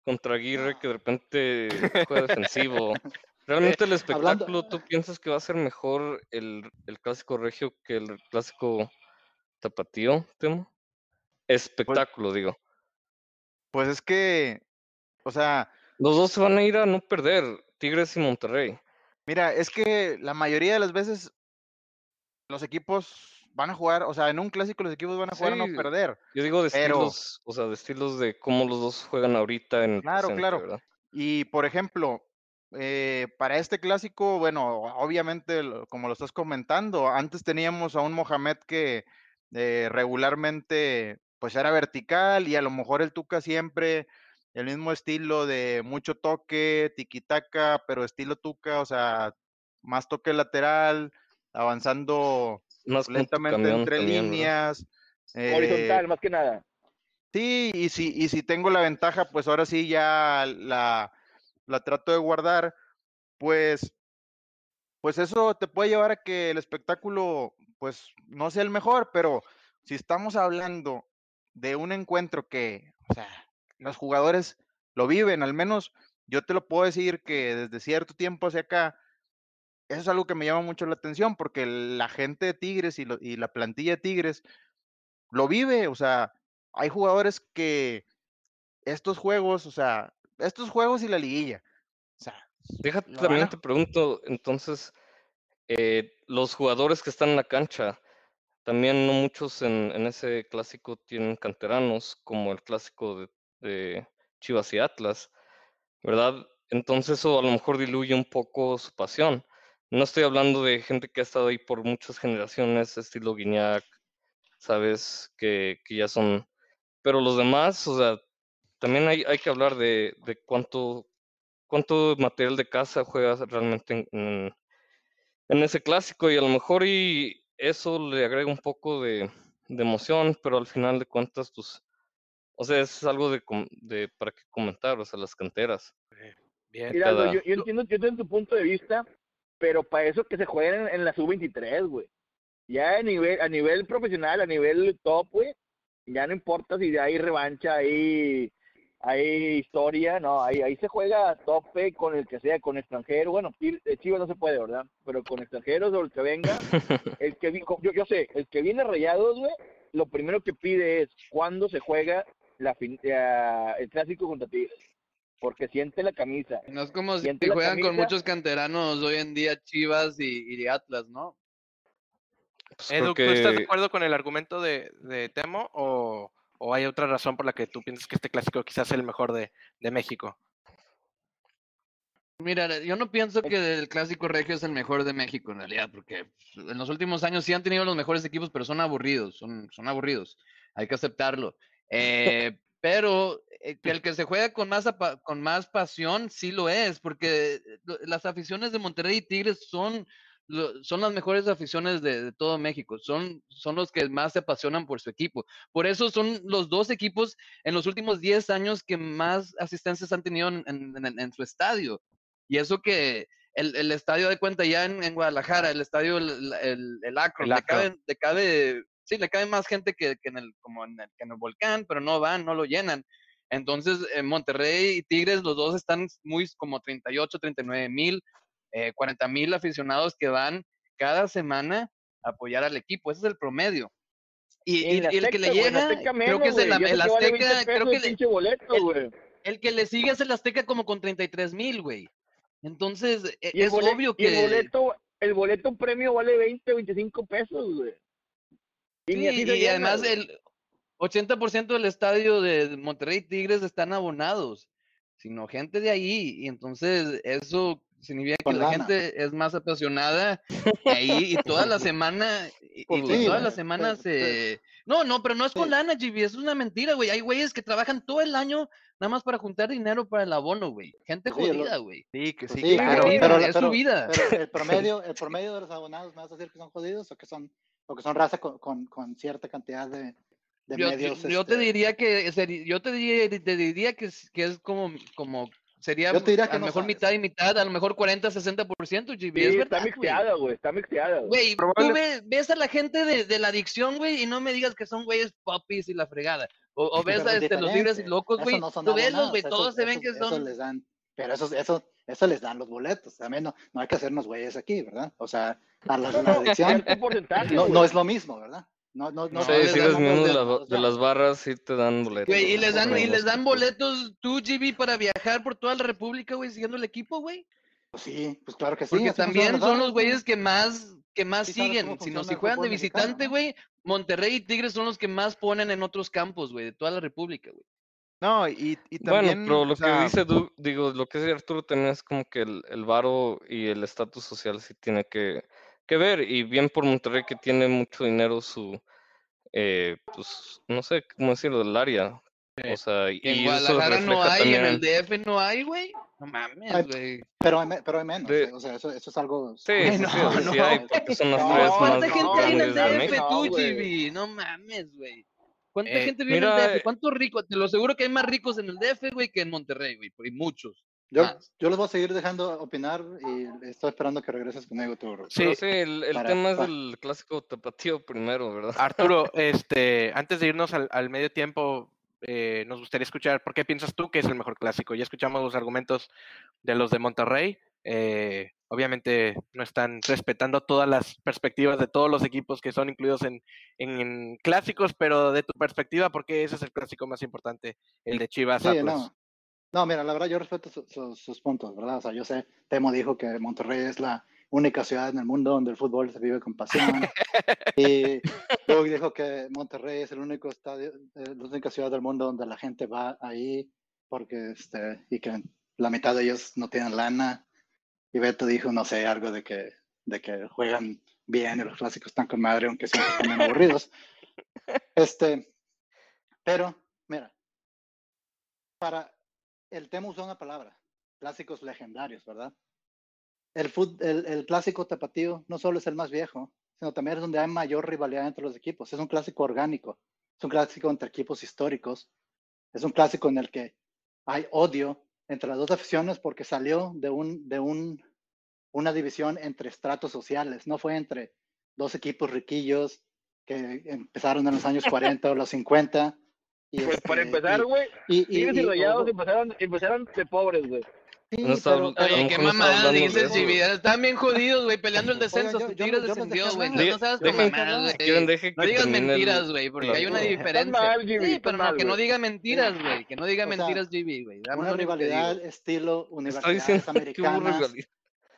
contra Aguirre que de repente juega defensivo. ¿Realmente el Hablando- espectáculo tú piensas que va a ser mejor el, el clásico regio que el clásico tapatío, Temo? Espectáculo, digo. Pues es que, o sea, Los dos se van a ir a no perder, Tigres y Monterrey. mira, es que la mayoría de las veces los equipos van a jugar, o sea, en un clásico los equipos van a jugar a no perder. Yo digo de Pero- estilos, o sea, de estilos de cómo los dos juegan ahorita en el Claro, presente, claro. ¿verdad? Y por ejemplo, eh, para este clásico, bueno, obviamente, como lo estás comentando, antes teníamos a un Mohamed que eh, regularmente pues era vertical y a lo mejor el Tuca siempre el mismo estilo de mucho toque, tiquitaca, pero estilo Tuca, o sea, más toque lateral, avanzando Más lentamente camión entre líneas. eh, Horizontal, más que nada. Sí, y si, y si tengo la ventaja, pues ahora sí ya la, la trato de guardar, pues, pues eso te puede llevar a que el espectáculo, pues, no sea el mejor, pero si estamos hablando de un encuentro que, o sea, los jugadores lo viven, al menos yo te lo puedo decir que desde cierto tiempo hacia acá, eso es algo que me llama mucho la atención, porque la gente de Tigres y, lo- y la plantilla de Tigres lo vive, o sea, hay jugadores que estos juegos, o sea, estos juegos y la liguilla, o sea, Déjate, también a- te pregunto, entonces, eh, los jugadores que están en la cancha, también no muchos en, en ese clásico tienen canteranos, como el clásico de, de Chivas y Atlas, ¿verdad? Entonces eso a lo mejor diluye un poco su pasión. No estoy hablando de gente que ha estado ahí por muchas generaciones, estilo Guiñac, ¿sabes? Que, que ya son... Pero los demás, o sea, también hay, hay que hablar de, de cuánto, cuánto material de casa juegas realmente en, en- ese clásico y a lo mejor y eso le agrega un poco de, de emoción, pero al final de cuentas, pues, o sea, es algo de, de para qué comentar, o sea, las canteras. Bien. Mira, cada- yo, yo entiendo, yo entiendo tu punto de vista, pero para eso que se jueguen en, en la sub-23, güey. Ya a nivel, a nivel profesional, a nivel top, güey, ya no importa si hay revancha, hay, hay historia, no, ahí, ahí se juega a tope con el que sea, con extranjero, bueno, eh, Chivas no se puede, ¿verdad? Pero con extranjeros o el que venga, el que yo, yo sé, el que viene rayados, güey, lo primero que pide es cuándo se juega la fin- la- el clásico contra Tigres, porque siente la camisa. No es como si Siente la juegan con muchos canteranos hoy en día Chivas y, y Atlas, ¿no? Pues Edu, ¿tú estás de acuerdo con el argumento de, de Temo o, o hay otra razón por la que tú piensas que este clásico quizás es el mejor de, de México? Mira, yo no pienso que el clásico regio es el mejor de México en realidad, porque en los últimos años sí han tenido los mejores equipos, pero son aburridos, son, son aburridos. Hay que aceptarlo. Eh, pero eh, el que se juega con más, con más pasión sí lo es, porque las aficiones de Monterrey y Tigres son, son las mejores aficiones de, de todo México, son, son los que más se apasionan por su equipo. Por eso son los dos equipos en los últimos 10 años que más asistencias han tenido en- en- en- su estadio. Y eso que el, el estadio de cuenta ya en, en Guadalajara, el estadio, el, el, el El le Akron. cabe, le cabe- sí, le cabe más gente que, que en el, como en el, que en el volcán, pero no van, no lo llenan. Entonces, en Monterrey y Tigres, los dos están muy como 38, 39 mil, eh, 40 mil aficionados que van cada semana a apoyar al equipo. Ese es el promedio. Y, el que le llega, creo que es el, güey, y eso el que vale 20 Azteca, creo que el le- boleto, el- que le sigue es el Azteca como con 33 mil, güey. Entonces, e- es obvio y el que... boleto, el boleto premio vale 20, 25 pesos, güey. Y Sí, se además el 80% del estadio de Monterrey Tigres están abonados, sino gente de ahí, y entonces eso significa que la gente es más apasionada ahí y toda la semana, Y, y eh, las semanas. pues, eh, No, no, pero no es con sí. lana, GB, eso es una mentira, güey. Hay güeyes que trabajan todo el año nada más para juntar dinero para el abono, güey. Gente jodida, güey. Sí, que Pues sí, sí, claro. pero, vida, pero, es su vida. pero el promedio, el promedio de los abonados, ¿me vas a decir que son jodidos o que son, o que son raza con, con, con cierta cantidad de, de Yo, medios? yo- yo te este, diría que seri- yo te diría, te diría que, es, que es como, como sería Yo te diría a lo no mejor sabes. mitad y mitad, a lo mejor 40, 60%, GB. Sí, es está verdad, güey. mixteada, güey, está mixteada. güey. Tú ves, ves a la gente de, de la adicción, güey, y no me digas que son güeyes popis y la fregada. O, o ves a es este, los libres y locos, güey. no tú ves los, abonados, güey, eso- todos se ven eso- que eso son. les dan, pero eso, eso, eso les dan los boletos. También no, no hay que hacernos güeyes aquí, ¿verdad? O sea, a la, No, la no, adicción no, no es lo mismo, ¿verdad? No, no, no, No, Sí, eres miembro de, la- las barras, sí te dan boletos. Güey, y ¿no? les dan, y les dan boletos tú, GB, para viajar por toda la República, güey, siguiendo el equipo, güey. Pues sí, pues claro que sí. Porque también son los ¿no? güeyes que más, que más Sí siguen. Si no, si juegan de visitante, ¿no? güey, Monterrey y Tigres son los que más ponen en otros campos, güey, de toda la República, güey. No, y, y Bueno, también, pero o lo que dice, Du- digo, lo que dice Arturo también es como que el, el varo y el estatus social sí tiene que, que ver, y bien por Monterrey que tiene mucho dinero su, eh, pues, no sé cómo decirlo, del área. Sí. O sea, y en eso Guadalajara no hay, en el también- DF no hay, güey. No mames, Ay, güey. Pero hay, pero hay menos, De- eh, o sea, eso, eso es algo... Sí, sí, sí, no, sí no, hay, güey. porque son las No, tres ¿Cuánta más gente hay en el grandes de DF, México. tú, No, güey. GB? No mames, güey. ¿Cuánta Eh, gente vive en mira, el DF? eh, ¿Cuántos ricos? Te lo aseguro que hay más ricos en el DF, güey, que en Monterrey, güey. Y muchos. Yo, más. yo les voy a seguir dejando opinar y estoy esperando que regreses conmigo tú. Sí, Pero sí, el, el Para- tema es el clásico tapatío primero, ¿verdad? Arturo, este, antes de irnos al, al medio tiempo, eh, nos gustaría escuchar por qué piensas tú que es el mejor clásico. Ya escuchamos los argumentos de los de Monterrey. eh, obviamente no están respetando todas las perspectivas de todos los equipos que son incluidos en, en- en clásicos, pero de tu perspectiva, ¿por qué ese es el clásico más importante? El de Chivas Sí, Atlas. no. No, mira, la verdad yo respeto su- su- sus puntos, ¿verdad? O sea, yo sé, Temo dijo que Monterrey es la única ciudad en el mundo donde el fútbol se vive con pasión. y Doug dijo que Monterrey es el único estadio, eh, la única ciudad del mundo donde la gente va ahí porque, este, y que la mitad de ellos no tienen lana. Y Beto dijo, no sé, algo de que, de que juegan bien y los clásicos están con madre, aunque siempre están aburridos. Este, pero, mira, para el tema usó una palabra, clásicos legendarios, ¿verdad? El, fut- el, el clásico tapatío no solo es el más viejo, sino también es donde hay mayor rivalidad entre los equipos. Es un clásico orgánico, es un clásico entre equipos históricos, es un clásico en el que hay odio entre las dos aficiones porque salió de un, de un, una división entre estratos sociales, no fue entre dos equipos riquillos que empezaron en los años 40 o los 50. Y Pues para este, empezar, y- güey, y, y- y y- Rayados empezaron, empezaron de pobres, güey. sí, No pero- Oye, qué no mamada. GB. Están bien jodidos, güey, peleando el Oigan, descenso. yo- Su yo Tigres no- yo los descendió, güey. No, no Yo güey. No digas mentiras, güey, porque hay una diferencia. mal, Jimmy, Sí, pero no, mal, que no diga mentiras, güey. Que no diga mentiras, GB, güey. Una rivalidad estilo universidades americanas.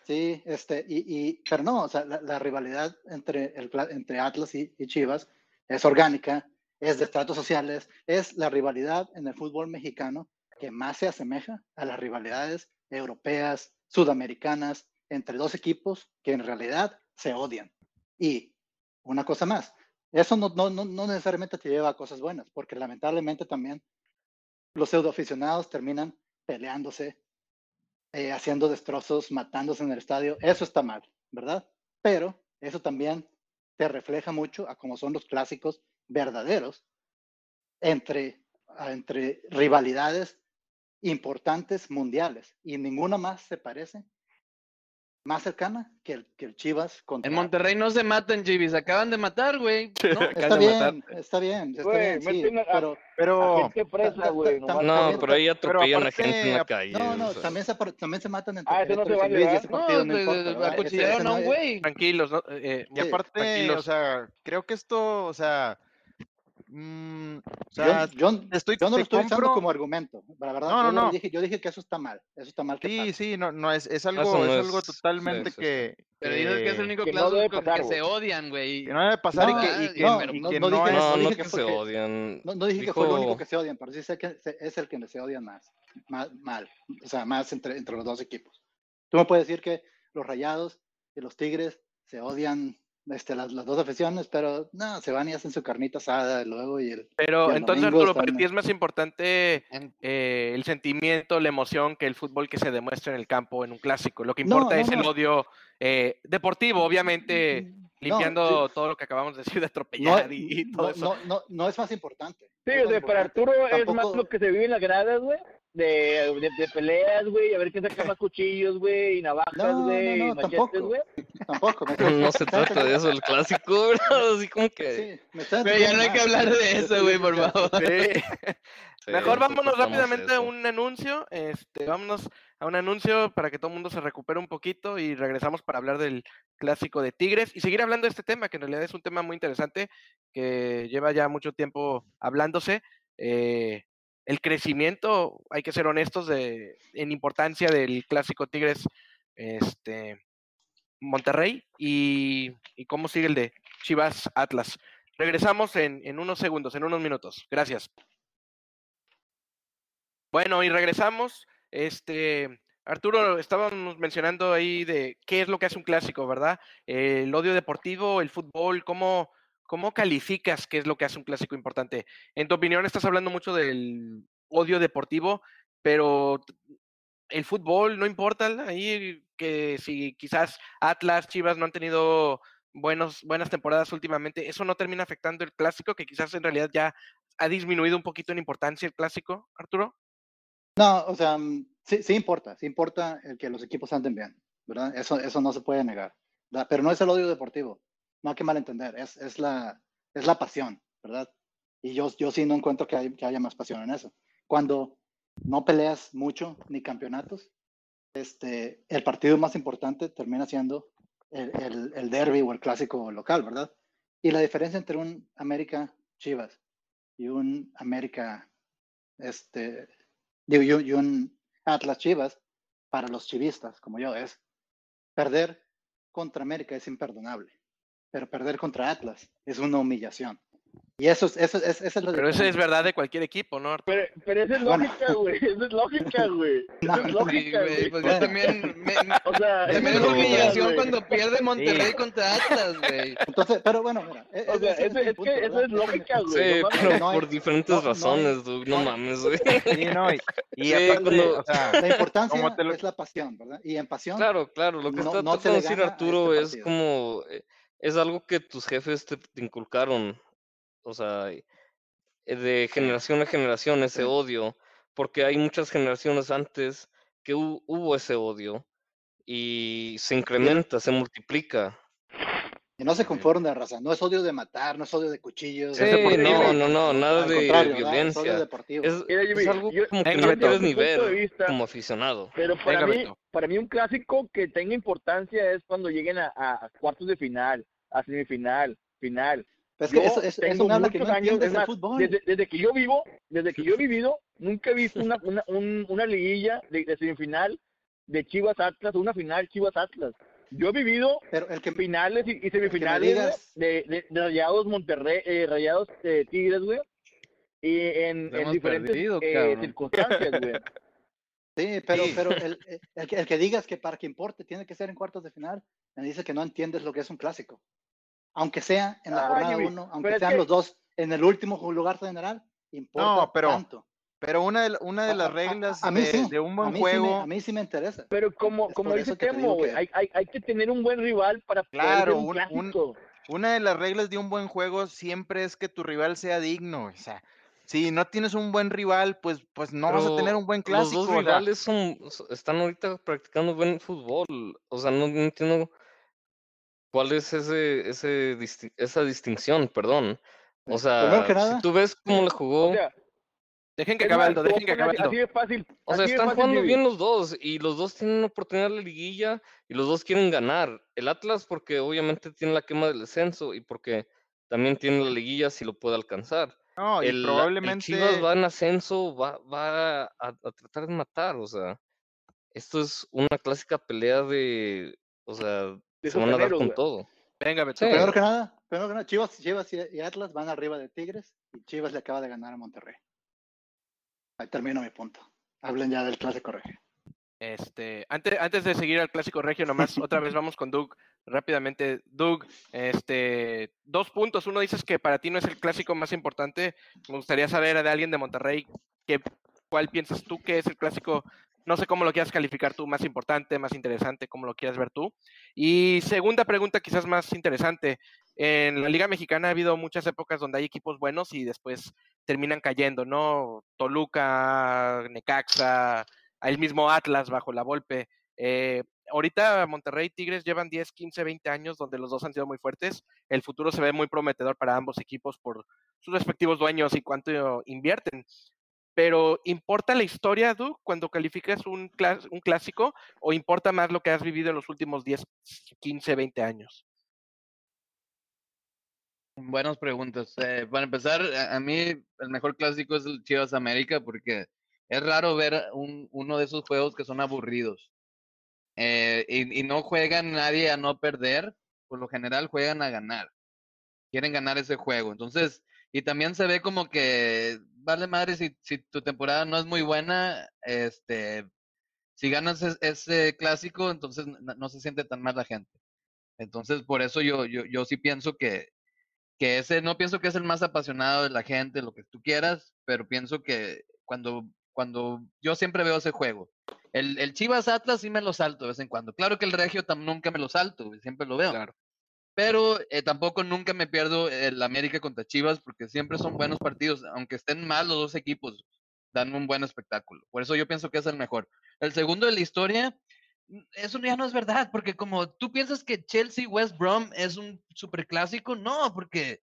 Sí, este, y, pero no, o sea, la, rivalidad entre, el, entre Atlas y, Chivas es orgánica, es de estratos sociales, es la rivalidad en el fútbol mexicano que más se asemeja a las rivalidades europeas, sudamericanas, entre dos equipos que en realidad se odian. Y una cosa más, eso no, no, no necesariamente te lleva a cosas buenas, porque lamentablemente también los pseudoaficionados terminan peleándose eh, haciendo destrozos, matándose en el estadio, eso está mal, ¿verdad? Pero eso también te refleja mucho a cómo son los clásicos verdaderos entre, entre rivalidades importantes mundiales y ninguna más se parece más cercana que el, que el Chivas contra En Monterrey no se matan. Se acaban de matar, güey. No, Acaban Está de bien, matar. está bien, está Güey, bien, sí, a- pero Pero, presa, güey. No, también- pero ahí atropellan a gente en la calle. no, no, o sea. también se, también se matan entre Ah, eso no se no, no acuchillaron ese a no güey. Tranquilos, ¿no? Eh, y aparte, tranquilos. o sea, creo que esto, o sea, mm, o Yo, sea, yo, te estoy, yo no lo estoy usando compro- como argumento, la verdad. No, no, no. Dije, yo dije que eso está mal, eso está mal que Sí, pase. sí, no, no es, es Eso algo, no es algo es- totalmente sí. que, Pero dices que es el único que no clásico pasar, que se odian, güey. que no debe pasar No, y que, y que, no, y no- que no no, dije- es, No, dije no que se odian. No, no dije que fue el único Dijo- que se odian, pero sí sé que es el que se odian más, más mal, o sea, más entre, entre los dos equipos. Tú me puedes decir que los Rayados y los Tigres se odian este, las, las dos aficiones, pero no, se van y hacen su carnita asada luego y el... Pero y el entonces, Arturo, para ti es más importante eh, el sentimiento, la emoción que el fútbol que se demuestra en el campo en un clásico. Lo que importa no, es el odio eh, deportivo, obviamente, No, limpiando sí, todo lo que acabamos de decir de no, atropellar y, y todo no, eso. no, no, no es más importante. Sí, no es o más sea, para. Arturo es más lo que se vive en las gradas, güey. De, de, de peleas, güey, a ver quién saca más cuchillos, güey, y navajas, güey, no, y no, machetes, tampoco. güey. Tampoco. me- No se trata de eso el clásico, ¿verdad? Así como que... Sí, me está Pero ya no hay que hablar de eso, güey, por favor. Sí. sí, Mejor no vámonos rápidamente a un anuncio. Este, vámonos a un anuncio para que todo el mundo se recupere un poquito y regresamos para hablar del clásico de Tigres y seguir hablando de este tema, que en realidad es un tema muy interesante que lleva ya mucho tiempo hablándose. Eh, el crecimiento, hay que ser honestos, de, en importancia del clásico Tigres este, Monterrey y, y cómo sigue el de Chivas Atlas. Regresamos en, en unos segundos, en unos minutos. Gracias. Bueno, y regresamos. Este, Arturo, estábamos mencionando ahí de qué es lo que hace un clásico, ¿verdad? El odio deportivo, el fútbol, ¿cómo, cómo calificas qué es lo que hace un clásico importante? En tu opinión, estás hablando mucho del odio deportivo, pero el fútbol no importa ahí que si quizás Atlas, Chivas no han tenido buenos, buenas temporadas últimamente, eso no termina afectando el clásico, que quizás en realidad ya ha disminuido un poquito en importancia el clásico, Arturo. No, o sea, mm, sí, importa, sí importa el que los equipos anden bien, ¿verdad? Eso, eso no se puede negar. Pero no es el odio deportivo, no hay que malentender, es, es, la, es la pasión, ¿verdad? Y yo, yo sí no encuentro que, hay- que haya más pasión en eso. Cuando no peleas mucho ni campeonatos, este, el partido más importante termina siendo el, el, el derby o el clásico local, ¿verdad? Y la diferencia entre un América Chivas y un América este, y un Atlas Chivas para los chivistas como yo es perder contra América es imperdonable, pero perder contra Atlas es una humillación. Y eso es, eso es, esa es la Pero eso es verdad de cualquier equipo, ¿no? Pero, pero esa es Bueno. lógica, güey. Esa es lógica, güey. No, Esa es no, Sí, lógica, güey, pues yo Bueno. también me- O sea, también es humillación cuando pierde Monterrey contra Atlas, güey. Entonces, pero bueno, mira, e- O sea, ese es, mi es punto, que eso es lógica, Sí, güey. no mames. pero no hay- por diferentes no- no razones, dude, no no mames, güey. Sí, no, y, y Sí, aparte, cuando- o sea, La importancia Como te lo- es la pasión, ¿verdad? Y en pasión, Claro, claro, lo que No- está no se tratando de decir a Arturo este es como, eh, es algo que tus jefes te, te inculcaron, o sea, eh, de generación a generación ese Sí. odio, porque hay muchas generaciones antes que hu- hubo ese odio y se incrementa, se multiplica. Y no se conforme de raza, no es odio de matar, no es odio de cuchillos. Sí, es deportivo. no, no, no, nada de violencia. deportivo. Es, Mira, es Jimmy, algo yo- como que no desde ni ver como aficionado. Pero para Venga, mí, Beto. para mí un clásico que tenga importancia es cuando lleguen a, cuartos de final, a semifinal, final. Es que Yo eso, eso, eso tengo que muchos años, es más, fútbol. Desde, desde que yo vivo, desde que yo he vivido, nunca he visto una, una, un- una liguilla de, de semifinal de Chivas Atlas, una final Chivas Atlas. Yo he vivido Pero el que finales y, y semifinales digas- de, de, de Rayados Monterrey, eh, Rayados eh, Tigres, güey, y en, en diferentes perdido, eh, circunstancias, güey. Sí, pero, Sí. pero el, el- el que, el que digas que para que importe tiene que ser en cuartos de final, me dice que no entiendes lo que es un clásico. Aunque sea en la jornada Jimmy, 1, pero aunque sean que- los dos en el último lugar general, importa No, pero- tanto. Pero una de, la- una de A- las a- a- reglas a mí de, sí, de un a buen mí sí me- juego, a mí sí me interesa. Pero como, Es como dice te Temo, güey, que- hay, hay, hay que tener un buen rival para poder Claro, ver un un- una de las reglas de un buen juego siempre es que tu rival sea digno. O sea, si no tienes un buen rival, pues, pues no vas a tener un buen Los clásico. dos o sea, rivales son, están ahorita practicando buen fútbol. O sea, no, no entiendo cuál es ese, ese disti- esa distinción, perdón. O sea, nada- si tú ves cómo le jugó, O sea, Dejen que acabe Aldo, dejen que acabe así, Aldo. así de fácil. o sea, de están fácil, jugando bien los dos y los dos tienen una oportunidad en la liguilla y los dos quieren ganar. El Atlas porque obviamente tiene la quema del descenso y porque también tiene la liguilla si lo puede alcanzar. no, y el, el probablemente. Chivas va en ascenso, va, va a, a tratar de matar, o sea, esto es una clásica pelea de, o sea, De se van a dar con todo. Venga, Beto. Sí. Primero que nada, primero que nada, Chivas, Chivas y Atlas van arriba de Tigres y Chivas le acaba de ganar a Monterrey. Ahí termino mi punto. Hablen ya del clásico regio. Este, antes, antes de seguir al clásico regio, nomás otra vez vamos con Doug rápidamente, Doug, este, dos puntos. Uno dices que para ti no es el clásico más importante. Me gustaría saber de alguien de Monterrey que, cuál piensas tú que es el clásico no sé cómo lo quieras calificar tú, más importante, más interesante, cómo lo quieras ver tú. Y segunda pregunta, quizás más interesante. En la Liga Mexicana ha habido muchas épocas donde hay equipos buenos y después terminan cayendo, ¿no? Toluca, Necaxa, el mismo Atlas bajo la Volpe. Eh, ahorita Monterrey y Tigres llevan 10, 15, 20 años donde los dos han sido muy fuertes. El futuro se ve muy prometedor para ambos equipos por sus respectivos dueños y cuánto invierten pero ¿importa la historia, Du, cuando calificas un clásico o importa más lo que has vivido en los últimos 10, 15, 20 años? Buenas preguntas. Eh, para empezar, a, mí el mejor clásico es el Chivas América porque es raro ver uno de esos juegos que son aburridos. Eh, y, y, no juegan nadie a no perder, por lo general juegan a ganar. Quieren ganar ese juego. Entonces, y también se ve como que vale madre si, si tu temporada no es muy buena, este, si ganas ese, clásico, entonces no, se siente tan mal la gente. Entonces, por eso yo, yo, yo sí pienso que, que ese, no pienso que es el más apasionado de la gente, lo que tú quieras, pero pienso que cuando, cuando yo siempre veo ese juego, el, el Chivas Atlas sí me lo salto de vez en cuando. Claro que el Regio nunca me lo salto, siempre lo veo. Claro pero eh, tampoco nunca me pierdo el América contra Chivas porque siempre son buenos partidos, aunque estén mal los dos equipos, dan un buen espectáculo. Por eso yo pienso que es el mejor. El segundo de la historia, eso ya no es verdad, porque como tú piensas que Chelsea West Brom es un superclásico, no, porque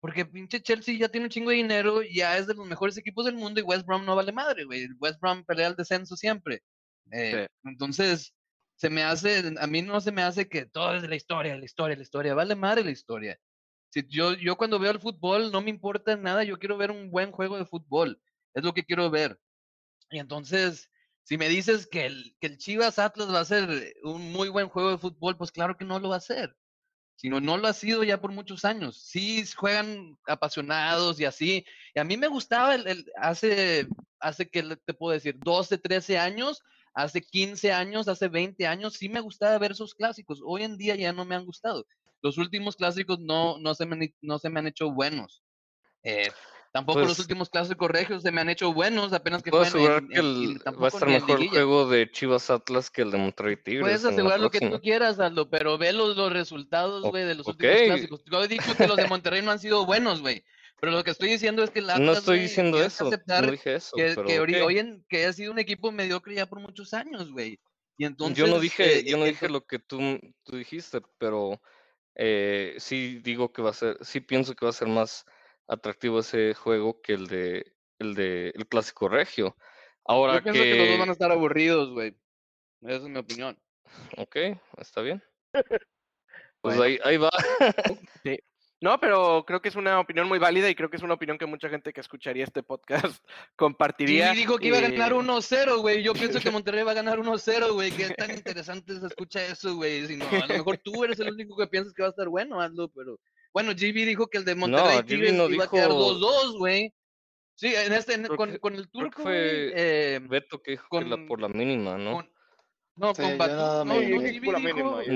porque pinche Chelsea ya tiene un chingo de dinero, ya es de los mejores equipos del mundo y West Brom no vale madre, güey. West Brom pelea el descenso siempre. Eh, entonces, se me hace, a mí no se me hace que todo es de la historia, la historia, la historia, vale madre la historia. Si yo, yo cuando veo el fútbol no me importa nada, yo quiero ver un buen juego de fútbol, es lo que quiero ver. Y entonces, si me dices que el, que el Chivas Atlas va a ser un muy buen juego de fútbol, pues claro que no lo va a hacer. Sino no lo ha sido ya por muchos años. Sí juegan apasionados y así. Y a mí me gustaba el, el hace, hace que te puedo decir, 12, 13 años, hace 15 años, hace 20 años, sí me gustaba ver esos clásicos. Hoy en día ya no me han gustado. Los últimos clásicos no, no, se, me, no se me han hecho buenos. Eh, tampoco los pues últimos clásicos regios se me han hecho buenos, apenas que Puedo asegurar que va a estar mejor el juego de Chivas Atlas que el de Monterrey Tigres. Puedes asegurar lo que tú quieras, Aldo, pero ve los, los resultados, güey, de los últimos clásicos. Yo he dicho que los de Monterrey no han sido buenos, güey. Pero lo que estoy diciendo es que el Atlas, No estoy diciendo eso, no dije eso. Que, que hoy en, que ha sido un equipo mediocre ya por muchos años, güey. Y entonces, yo no dije, yo no dije lo que tú, tú dijiste, pero eh, sí digo que va a ser, sí pienso que va a ser más atractivo ese juego que el de el de el clásico regio. Ahora yo pienso que... los dos van a estar aburridos, güey. Esa es mi opinión. Ok, está bien. Pues ahí, ahí va. sí. No, pero creo que es una opinión muy válida y creo que es una opinión que mucha gente que escucharía este podcast compartiría. Sí, dijo que iba a ganar 1-0, güey. Yo pienso que Monterrey va a ganar 1-0, güey. Qué tan interesante se escucha eso, güey. Si no, a lo mejor tú eres el único que piensas que va a estar bueno, Aldo, pero... Bueno, GB dijo que el de Monterrey no, Tigres no iba a quedar 2-2, güey. Sí, en este, con, con, el turco, fue eh, Beto que dijo con, que la, por la mínima, ¿no? Con, no, sí, con Batu, no, no,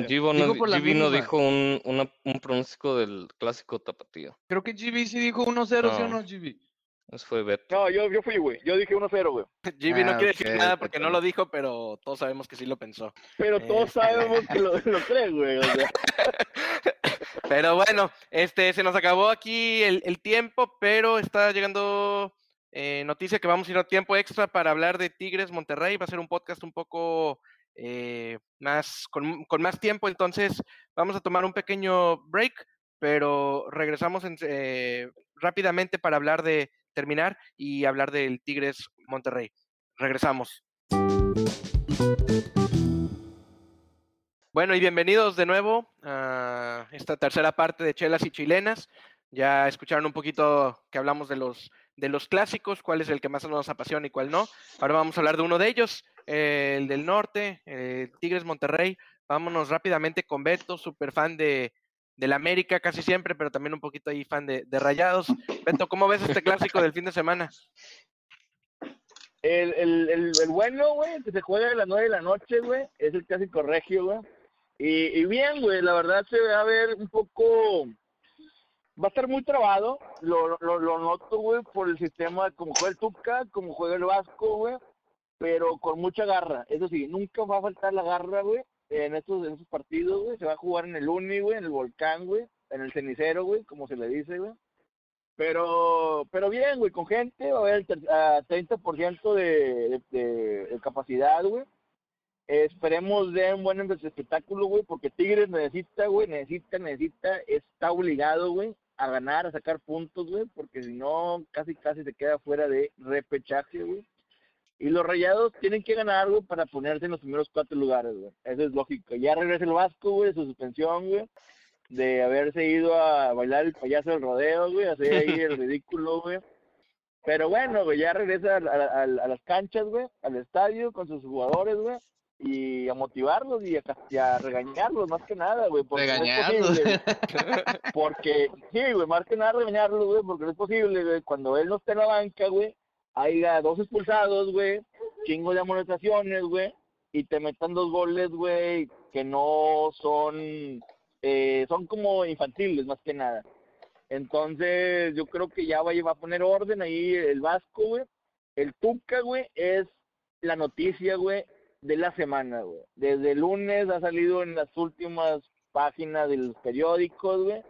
Givo, no, GB no dijo un, una, un pronóstico del clásico tapatío. Creo que GB sí dijo 1-0, ¿sí o no, GB? Eso fue Beto. No, yo, yo fui, güey. Yo dije 1-0, güey. GB no ah, quiere decir nada porque no lo dijo, pero todos sabemos que sí lo pensó. Pero todos este sabemos que lo, lo cree, güey. O sea. Pero bueno, este se nos acabó aquí el, tiempo, pero está llegando eh, noticia que vamos a ir a tiempo extra para hablar de Tigres Monterrey. Va a ser un podcast un poco eh, más, con, más tiempo, entonces vamos a tomar un pequeño break, pero regresamos eh, rápidamente para hablar de terminar y hablar del Tigres Monterrey. Regresamos. Bueno, y bienvenidos de nuevo a esta tercera parte de Chelas y Chilenas. Ya escucharon un poquito que hablamos de los, de los clásicos, cuál es el que más nos apasiona y cuál no. Ahora vamos a hablar de uno de ellos, el del norte, Tigres Monterrey. Vámonos rápidamente con Beto, súper fan de, del América casi siempre, pero también un poquito ahí fan de, de Rayados. Beto, ¿cómo ves este clásico del fin de semana? El, el, el, el bueno, güey, que se juega a las nueve de la noche, güey, es el clásico regio, güey. Y, y bien, güey, la verdad se va a ver un poco... Va a estar muy trabado, lo, lo, lo noto, güey, por el sistema, como juega el Tuca, como juega el Vasco, güey, pero con mucha garra. Eso sí, nunca va a faltar la garra, güey, en estos, en estos partidos, güey. Se va a jugar en el Uni, güey, en el Volcán, güey, en el Cenicero, güey, como se le dice, güey. Pero, pero bien, güey, con gente, va a haber el ter- a 30% de, de, de capacidad, güey. Esperemos de un buen espectáculo, güey, porque Tigres necesita, güey, necesita, necesita, está obligado, güey, a ganar, a sacar puntos, güey, porque si no, casi, casi se queda fuera de repechaje, güey. Y los rayados tienen que ganar, güey, para ponerse en los primeros cuatro lugares, güey. Eso es lógico. Ya regresa el Vasco, güey, de su suspensión, güey, de haberse ido a bailar el payaso del rodeo, güey, hacer ahí el ridículo, güey. Pero bueno, güey, ya regresa a, a- a- a las canchas, güey, al estadio con sus jugadores, güey, y a motivarlos y a, y a regañarlos, más que nada, güey. porque no es Regañarlos. posible, güey. Porque, sí, güey, más que nada regañarlos, güey, porque no es posible, güey, cuando él no esté en la banca, güey, haya dos expulsados, güey, chingo de amonestaciones, güey, y te metan dos goles, güey, que no son, eh, son como infantiles, más que nada. Entonces, yo creo que ya va, a- va a poner orden ahí el Vasco, güey. El Tuca, güey, es la noticia, güey, de la semana, güey. Desde el lunes ha salido en las últimas páginas de los periódicos, güey.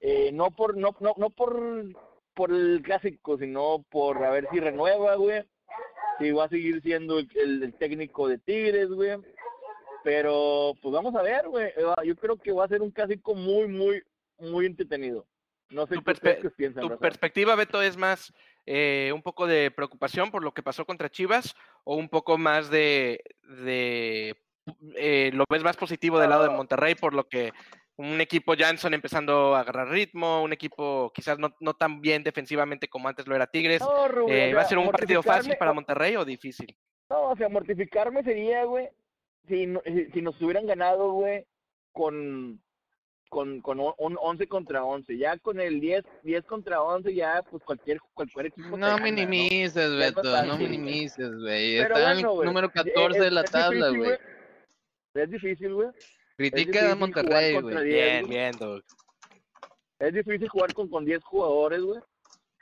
Eh, no por, no, no, no por, por el clásico, sino por a ver si renueva, güey. Si va a seguir siendo el, el- el técnico de Tigres, güey. Pero, pues vamos a ver, güey. Eh, Yo creo que va a ser un clásico muy, muy, muy entretenido. No sé Tu qué perspe- piensan, ¿Tu perspectiva, Beto, es más eh, un poco de preocupación por lo que pasó contra Chivas o un poco más de, de eh, lo ves más positivo del lado de Monterrey por lo que un equipo Janson empezando a agarrar ritmo, un equipo quizás no, no tan bien defensivamente como antes lo era Tigres. No, Rubén, Eh, ¿Va a ser un partido fácil para Monterrey o difícil? No, o sea, mortificarme sería, güey, si, no- si, si nos hubieran ganado, güey, con, con, con un un 11 contra 11. Ya con el 10, 10 contra 11, ya, pues cualquier, cualquier equipo No gana, ¿no? minimices, es Beto, no minimices, güey. Está en bueno, el güey, número es- 14 de la es tabla, güey. Es difícil, güey. Es Critica difícil a Monterrey, güey. 10, Bien, güey. bien, Doug. Es difícil jugar con, con 10 jugadores, güey.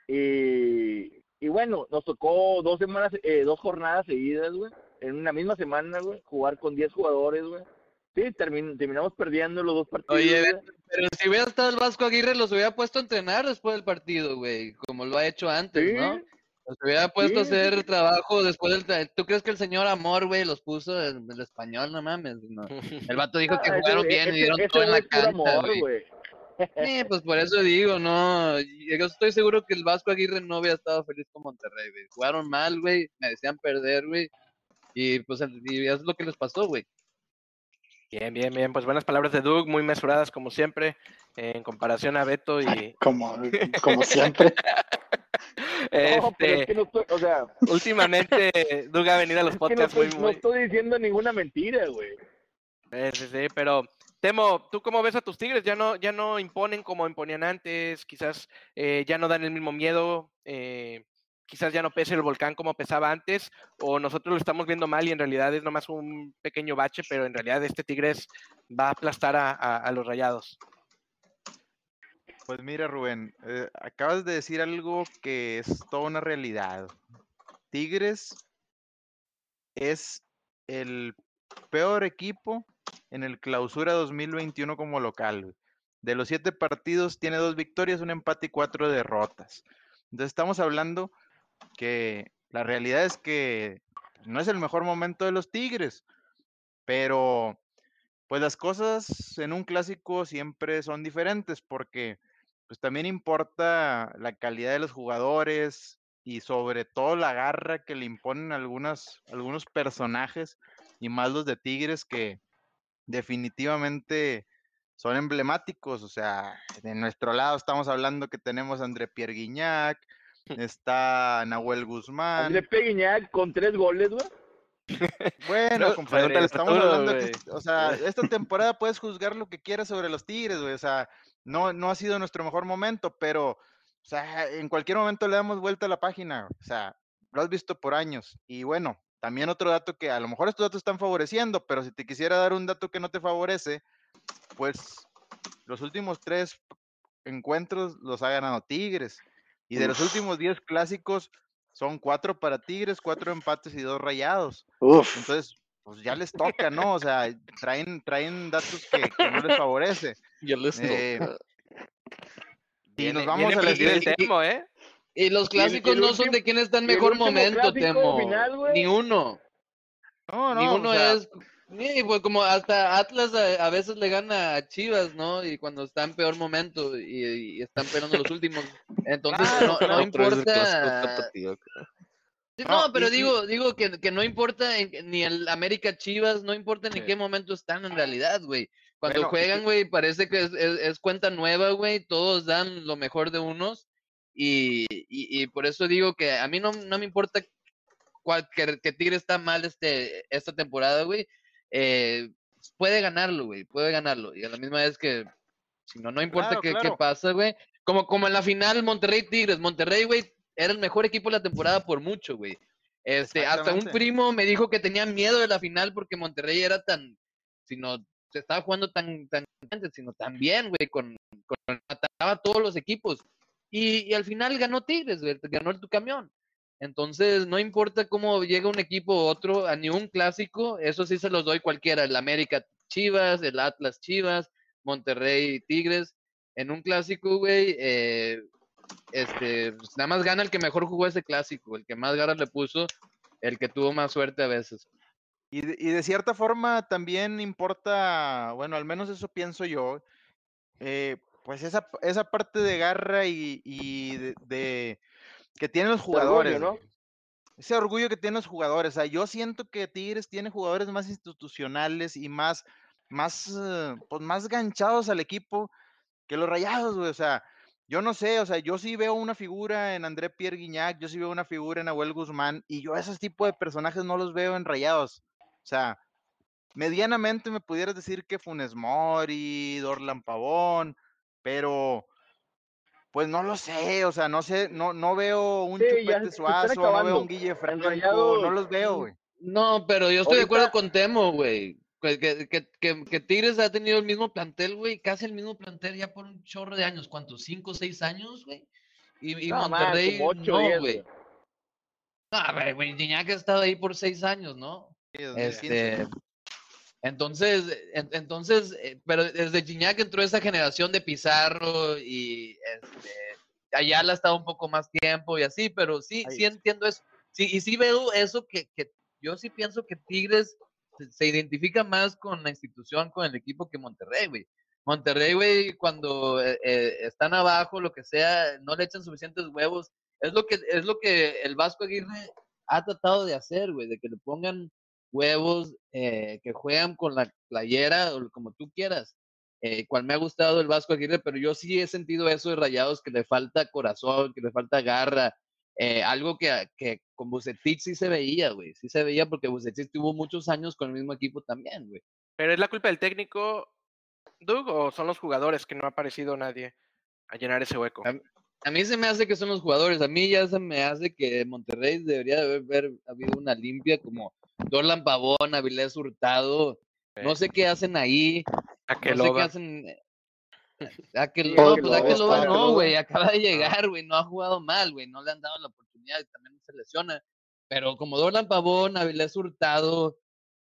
Y, y bueno, nos tocó dos semanas, eh, dos jornadas seguidas, güey. En una misma semana, güey. Jugar con 10 jugadores, güey. Sí, termin- terminamos perdiendo los dos partidos. Oye, pero si hubiera estado el Vasco Aguirre, los hubiera puesto a entrenar después del partido, güey. Como lo ha hecho antes, Sí, ¿no? Los hubiera puesto a hacer trabajo después del... tra- ¿Tú crees que el señor Amor, güey, los puso en el español? No mames, no. El vato dijo que Ah, ese- jugaron bien y dieron todo en la cancha, güey. Sí, pues por eso digo, no. Yo estoy seguro que el Vasco Aguirre no hubiera estado feliz con Monterrey, güey. Jugaron mal, güey. Merecían perder, güey. Y pues y es lo que les pasó, güey. Bien, bien, bien. Pues buenas palabras de Doug, muy mesuradas como siempre, en comparación a Beto y Como, como siempre. No, pero es este, que no estoy, o sea, últimamente Doug ha venido a los es que no podcasts estoy, muy, no muy, estoy diciendo ninguna mentira, güey. Sí, sí, sí, pero Temo, ¿tú cómo ves a tus Tigres? Ya no, ya no imponen como imponían antes, quizás eh, ya no dan el mismo miedo, eh, quizás ya no pese el volcán como pesaba antes, o nosotros lo estamos viendo mal y en realidad es nomás un pequeño bache, pero en realidad este Tigres va a aplastar a, los rayados. Pues mira, Rubén, eh, acabas de decir algo que es toda una realidad. Tigres es el peor equipo en el clausura 2021 como local. De los siete partidos tiene dos victorias, un empate y cuatro derrotas. Entonces estamos hablando que la realidad es que no es el mejor momento de los Tigres, pero pues las cosas en un clásico siempre son diferentes porque pues también importa la calidad de los jugadores y sobre todo la garra que le imponen algunas, algunos personajes y más los de Tigres que definitivamente son emblemáticos. O sea, de nuestro lado estamos hablando que tenemos a André Pierre Guignac, está Nahuel Guzmán. André Peguiñac con tres goles, güey. Bueno, No, compadre, a estamos Arturo, hablando que, o sea, esta temporada puedes juzgar lo que quieras sobre los Tigres, güey, o sea, no, no ha sido nuestro mejor momento, pero, o sea, en cualquier momento le damos vuelta a la página, o sea, lo has visto por años, y bueno, también otro dato que a lo mejor estos datos están favoreciendo, pero si te quisiera dar un dato que no te favorece, pues los últimos tres encuentros los ha ganado Tigres. Y de los últimos 10 clásicos son cuatro para Tigres, cuatro empates y dos rayados. Uf. Entonces, pues ya les toca, ¿no? O sea, traen, traen datos que, que no les favorece. Ya les Eh, toca. y nos vamos viene a prendido el 10. Temo, ¿eh? Y los clásicos el no son último- de quién está en mejor momento, Temo. final. Ni uno. No, no, Ni o uno sea, es. Sí, pues como hasta Atlas a, a veces le gana a Chivas, ¿no? Y cuando está en peor momento y, y están peleando los últimos. Entonces Claro, no, no importa. Sí, No, pero digo, digo que, que no importa en- ni el América Chivas, no importa en Sí. qué momento están en realidad, güey. Cuando Bueno, juegan, que- güey, parece que es, es- es cuenta nueva, güey, todos dan lo mejor de unos y, y, y por eso digo que a mí no, no me importa cuál, que, que Tigre está mal este, esta temporada, güey. Eh, puede ganarlo, güey, puede ganarlo. Y a la misma vez que, si no, no importa Claro, qué, qué pasa, güey. Como, como en la final Monterrey-Tigres. Monterrey, güey, era el mejor equipo de la temporada por mucho, güey. Este, hasta un primo me dijo que tenía miedo de la final porque Monterrey era tan, sino se estaba jugando tan, tan, sino tan bien, güey, con, con mataba a todos los equipos. Y, y al final ganó Tigres, güey, ganó el tu camión. Entonces, no importa cómo llega un equipo u otro a ni un clásico, eso sí se los doy cualquiera, el América Chivas, el Atlas Chivas, Monterrey Tigres. En un clásico, güey, eh, este, pues, nada más gana el que mejor jugó ese clásico, el que más ganas le puso, el que tuvo más suerte a veces. Y de, cierta forma también importa, bueno, al menos eso pienso yo, eh, pues esa, esa parte de garra y, de- que tienen los De orgullo, jugadores. ¿no? Ese orgullo que tienen los jugadores. O sea, yo siento que Tigres tiene jugadores más institucionales y más, más, eh, pues más ganchados al equipo que los rayados, güey. O sea, yo no sé, o sea, yo sí veo una figura en André Pierre Guignac, yo sí veo una figura en Nahuel Guzmán, y yo esos tipos de personajes no los veo en rayados. O sea, medianamente me pudieras decir que Funes Mori, Dorlan Pavón, pero pues no lo sé, o sea, no sé, no, no veo un Sí, Chupete Suazo, no veo un Guille Franco, no los veo, güey. No, pero yo estoy de acuerdo con Temo, güey. Que, que, que, que- Tigres ha tenido el mismo plantel, güey, casi el mismo plantel ya por un chorro de años. ¿Cuántos? ¿Cinco o seis años, güey? Y, y No, más, Monterrey, como ocho, no, güey. güey. No, a ver, güey, Gignac ha estado ahí por seis años, ¿no? Sí, 2015. Este, entonces, en- entonces, eh, pero desde Gignac entró esa generación de Pizarro y este, Ayala ha estado un poco más tiempo y así, pero sí, Ahí sí entiendo eso. Sí, y sí veo eso que, que yo sí pienso que Tigres se- se identifica más con la institución, con el equipo que Monterrey, güey. Monterrey, güey, cuando eh, eh, están abajo, lo que sea, no le echan suficientes huevos. Es lo que, es lo que el Vasco Aguirre ha tratado de hacer, güey, de que le pongan huevos, eh, que juegan con la playera o como tú quieras. Eh, cual me ha gustado el Vasco Aguirre, pero yo sí he sentido eso de Rayados, que le falta corazón, que le falta garra, eh, algo que, que con Bucetich sí se veía, güey, sí se veía porque Bucetich tuvo muchos años con el mismo equipo también, güey. ¿Pero es la culpa del técnico, Doug, o son los jugadores que no ha aparecido nadie a llenar ese hueco? A- A mí se me hace que son los jugadores, a mí ya se me hace que Monterrey debería de haber, haber habido una limpia como Dorlan Pavón, Avilés Hurtado, no sé qué hacen ahí, A que no sé qué hacen. Aquel, Sí, no, Akeloba, pues no, güey, acaba de llegar, güey, no ha jugado mal, güey, no le han dado la oportunidad y también se lesiona. Pero como Dorlan Pavón, Avilés Hurtado,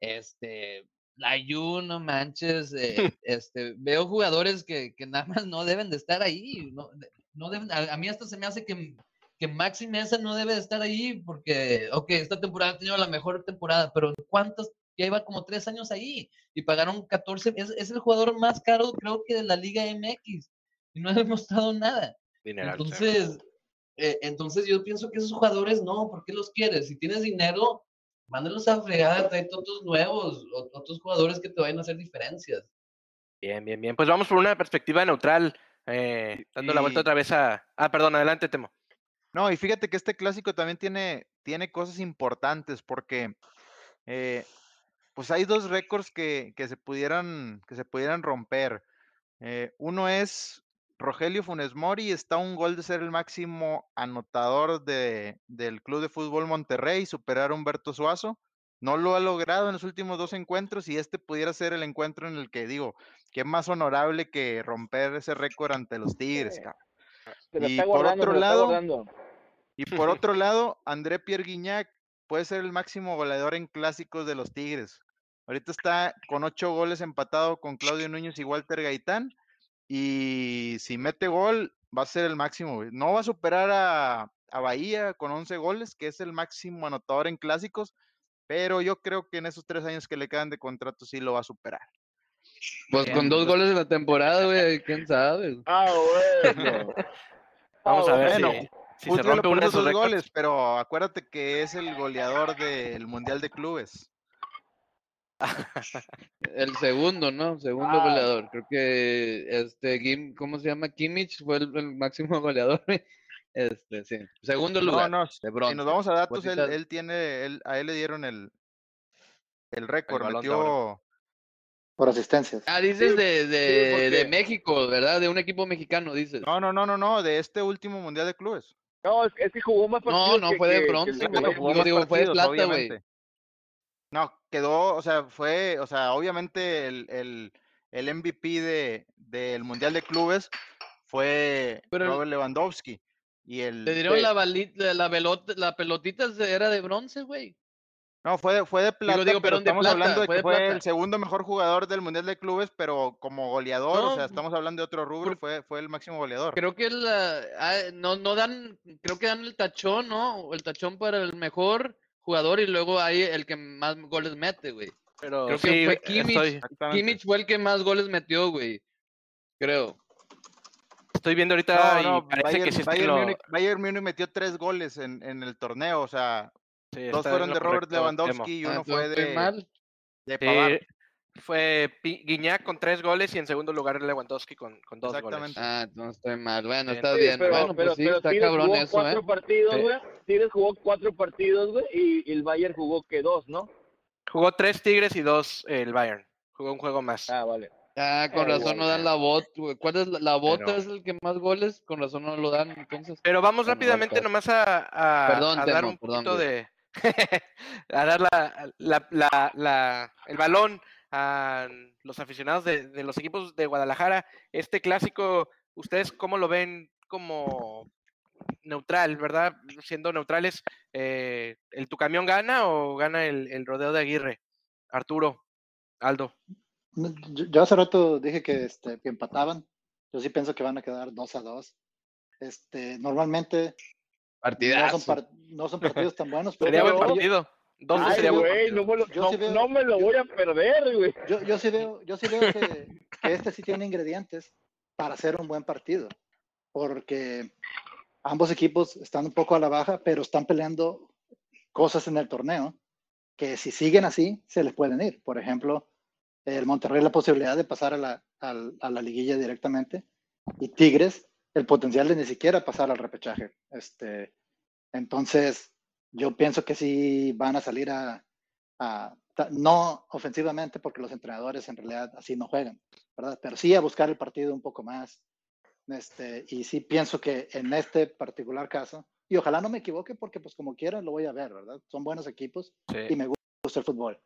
este, Layu, no manches, eh, este, veo jugadores que, que nada más no deben de estar ahí, no, no deben, a, a mí hasta se me hace que, que Maxi Mesa no debe de estar ahí porque, ok, esta temporada ha tenido la mejor temporada, pero ¿cuántos? Ya iba como tres años ahí y pagaron 14, es, es el jugador más caro creo que de la Liga MX y no ha demostrado nada. Dineral, sí. Entonces, eh, entonces yo pienso que esos jugadores no, ¿por qué los quieres? Si tienes dinero, mándalos a fregar, trae otros nuevos, otros jugadores que te vayan a hacer diferencias. Bien, bien, bien. Pues vamos por una perspectiva neutral, eh, dando la vuelta otra vez a... Ah, perdón, adelante, Temo. No, y fíjate que este clásico también tiene, tiene cosas importantes porque eh, pues hay dos récords que, que se pudieran, que se pudieran romper. Eh, uno es Rogelio Funes Mori está a un gol de ser el máximo anotador de, del Club de Fútbol Monterrey, superar a Humberto Suazo. No lo ha logrado en los últimos dos encuentros y este pudiera ser el encuentro en el que digo, que es más honorable que romper ese récord ante los Tigres. cabrón. Se lo Y está por otro lado. Y por otro lado, André Pierre Guignac puede ser el máximo goleador en clásicos de los Tigres. Ahorita está con ocho goles empatado con Claudio Núñez y Walter Gaitán. Y si mete gol, va a ser el máximo. güey. No va a superar a, a Bahía con 11 goles, que es el máximo anotador en clásicos. Pero yo creo que en esos tres años que le quedan de contrato sí lo va a superar. Pues con dos goles en la temporada, güey, quién sabe. Ah, bueno. Vamos a ver bueno, si, si se rompe uno de esos sus récords. goles, pero acuérdate que es el goleador del Mundial de Clubes. El segundo, ¿no? Segundo Ah. goleador. Creo que este Kim, ¿cómo se llama? Kimmich fue el, el máximo goleador. Este, sí. Segundo lugar. no, de si nos vamos a datos, él, él tiene, él, a él le dieron el, el récord, metió, Por asistencias. Ah, dices de, de México, ¿verdad? De un equipo mexicano, dices. no, no, no, no, no, de este último Mundial de Clubes. No, es, es que jugó más No, partidos. no, que- fue de bronce, güey. Digo, digo, fue de plata, güey. No, quedó, o sea, fue, o sea, obviamente el, el, el MVP de, del Mundial de Clubes fue Pero Robert Lewandowski. Y el, Le dieron la, balita, la, pelota, la pelotita era de bronce, güey. No, fue, de- fue de plata, digo, pero de estamos plata, hablando de fue que de fue el segundo mejor jugador del Mundial de Clubes, pero como goleador, o sea, estamos hablando de otro rubro, fue, fue el máximo goleador. Creo que la, ah, no, no dan, creo que dan el tachón, ¿no? El tachón para el mejor jugador y luego hay el que más goles mete, güey. Pero Creo que fue Kimmich. Kimmich fue el que más goles metió, güey. Creo. estoy viendo ahorita No, no, y parece Bayern, que sí Bayern lo- Bayern Múnich metió tres goles en, en el torneo, o sea, sí, dos fueron de Robert correcto. Lewandowski y Ah, uno fue de, mal. de Sí, fue Guiñac con tres goles y en segundo lugar Lewandowski con, con dos goles. Exactamente. Ah, no estoy mal. Bueno, Sí, está Sí, bien. pero, bueno, pero, pues sí, pero está Tigres cabrón jugó eso, cuatro ¿eh? partidos, Sí. güey. Tigres jugó cuatro partidos, güey, y, y el Bayern jugó que dos, ¿no? Jugó tres Tigres y dos el Bayern. Jugó un juego más. Ah, vale. Ah, con Eh, razón no dan la bot, güey. ¿Cuál es la, la bota? Pero- Es el que más goles, con razón no lo dan, entonces. Pero vamos rápidamente nomás a, a- Perdón, a dar Temo, un perdón, poquito de... a dar la, el balón a los aficionados de, los equipos de Guadalajara. Este clásico, ¿ustedes cómo lo ven como neutral, verdad? Siendo neutrales, eh, ¿el tu camión gana o gana el, rodeo de Aguirre? Arturo, Aldo. Yo, hace rato dije que, este, que empataban. Yo sí pienso que van a quedar 2 a 2. Este, normalmente no son, Partidazo. par- no son partidos tan buenos, pero Sería buen yo- partido. Ay, sería buen güey, partido. no, me lo- no- sí veo- no me lo voy a perder, güey. yo, yo sí veo, yo sí veo que, que este sí tiene ingredientes para hacer un buen partido, porque ambos equipos están un poco a la baja, pero están peleando cosas en el torneo que si siguen así se les pueden ir. Por ejemplo, el Monterrey la posibilidad de pasar a la, a la liguilla directamente y Tigres el potencial de ni siquiera pasar al repechaje. Este, entonces, yo pienso que sí van a salir a, no ofensivamente, porque los entrenadores en realidad así no juegan, ¿verdad? Pero sí a buscar el partido un poco más. Este, y sí pienso que en este particular caso, y ojalá no me equivoque, porque pues como quiera lo voy a ver, ¿verdad? Son buenos equipos Sí. y me gusta el fútbol.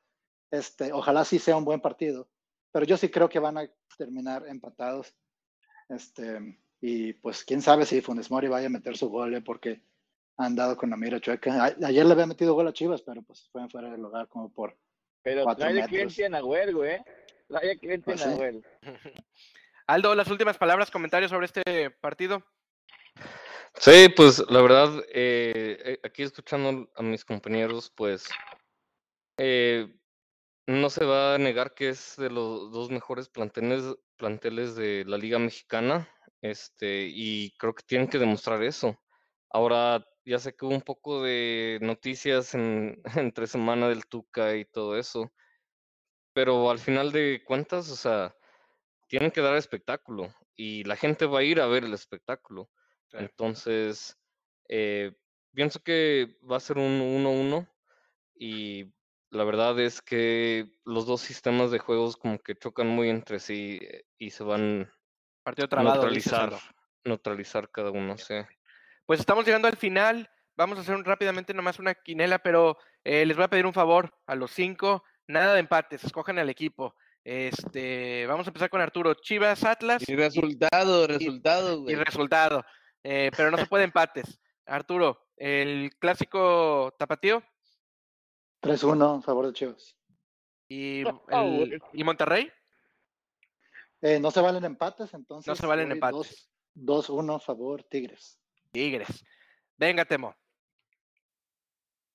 Este, ojalá sí sea un buen partido, pero yo sí creo que van a terminar empatados. Este, y pues quién sabe si Funes Mori vaya a meter su gol, eh, porque han dado con la mira chueca. A- ayer le había metido gol a Chivas, pero pues fue fuera del lugar como por Pero Cuatro trae metros. cliente güey. Trae de cliente a sí. Nahuel. Aldo, las últimas palabras, comentarios sobre este partido. Sí, pues la verdad, eh, eh, aquí escuchando a mis compañeros, pues eh, no se va a negar que es de los dos mejores planteles, planteles de la Liga Mexicana, este, y creo que tienen que demostrar eso. Ahora, ya sé que hubo un poco de noticias en, entre semana del Tuca y todo eso, pero al final de cuentas, o sea, tienen que dar espectáculo y la gente va a ir a ver el espectáculo. Entonces, eh, pienso que va a ser un 1-1 y la verdad es que los dos sistemas de juegos como que chocan muy entre sí eh, y se van Partido trabado. neutralizar. Neutralizar cada uno, sí. Pues estamos llegando al final. Vamos a hacer un- rápidamente nomás una quinela, pero eh, les voy a pedir un favor a los cinco. Nada de empates, escojan al equipo. Este, vamos a empezar con Arturo. Chivas, Atlas Y resultado, resultado, y güey. resultado. Eh, pero no se puede empates. Arturo, el clásico tapatío 3-1 a favor de Chivas. y, Ah, el- y Monterrey. Eh, no se valen empates, entonces. No se valen voy empates. 2-1 a favor Tigres. Tigres. Venga, Temo.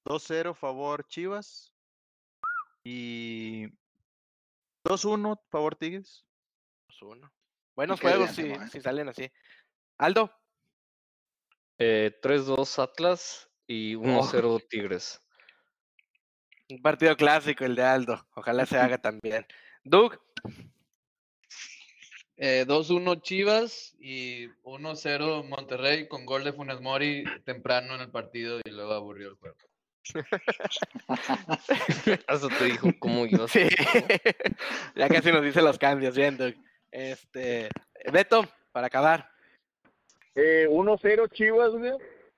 2-0 favor Chivas. Y 2-1 favor Tigres. 2-1. Buenos qué juegos bien, si, Temo, eh. si salen así. Aldo. Eh, 3-2 Atlas y 1-0 Tigres. Un partido clásico el de Aldo. Ojalá se haga también. Doug. Eh, 2-1 Chivas y 1-0 Monterrey con gol de Funes Mori temprano en el partido y luego aburrió el juego. Eso te dijo cómo ibas. Sí. ya casi nos dice los cambios, bien, Doug. Este, Beto, para acabar. Eh, 1-0 Chivas, güey,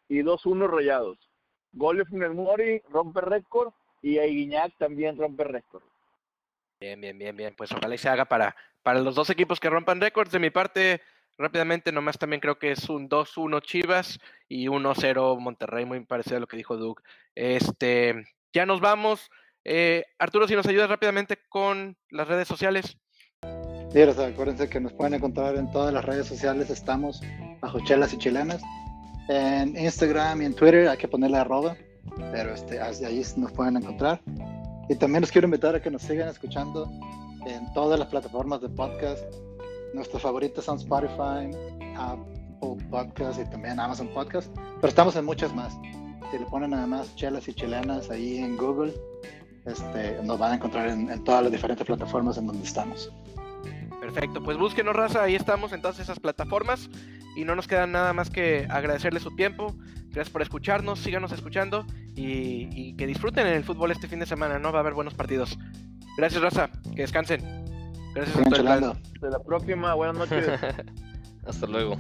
y 2-1 Rayados. Gol de Funes Mori, rompe récord, y Aiguiñac también rompe récord. Bien, bien, bien, bien. Pues ojalá y se haga para, para los dos equipos que rompan récords. De mi parte, rápidamente, nomás también creo que es un 2-1 Chivas y 1-0 Monterrey, muy parecido a lo que dijo Doug. Este, ya nos vamos. Eh, Arturo, si nos ayudas rápidamente con las redes sociales. Sí, o sea, acuérdense que nos pueden encontrar en todas las redes sociales. Estamos bajo chelas y chilenas. En Instagram y en Twitter hay que ponerle arroba, pero este, ahí nos pueden encontrar. Y también los quiero invitar a que nos sigan escuchando en todas las plataformas de podcast. Nuestros favoritos son Spotify, Apple Podcast y también Amazon Podcast, pero estamos en muchas más. Si le ponen nada más chelas y chilenas ahí en Google, este, nos van a encontrar en, en todas las diferentes plataformas en donde estamos. Perfecto, pues búsquenos, raza. Ahí estamos en todas esas plataformas. Y no nos queda nada más que agradecerles su tiempo. Gracias por escucharnos, síganos escuchando y, y que disfruten en el fútbol este fin de semana, ¿no? Va a haber buenos partidos. Gracias, raza. Que descansen. Gracias a todos. Hasta la próxima, buenas noches. Hasta luego.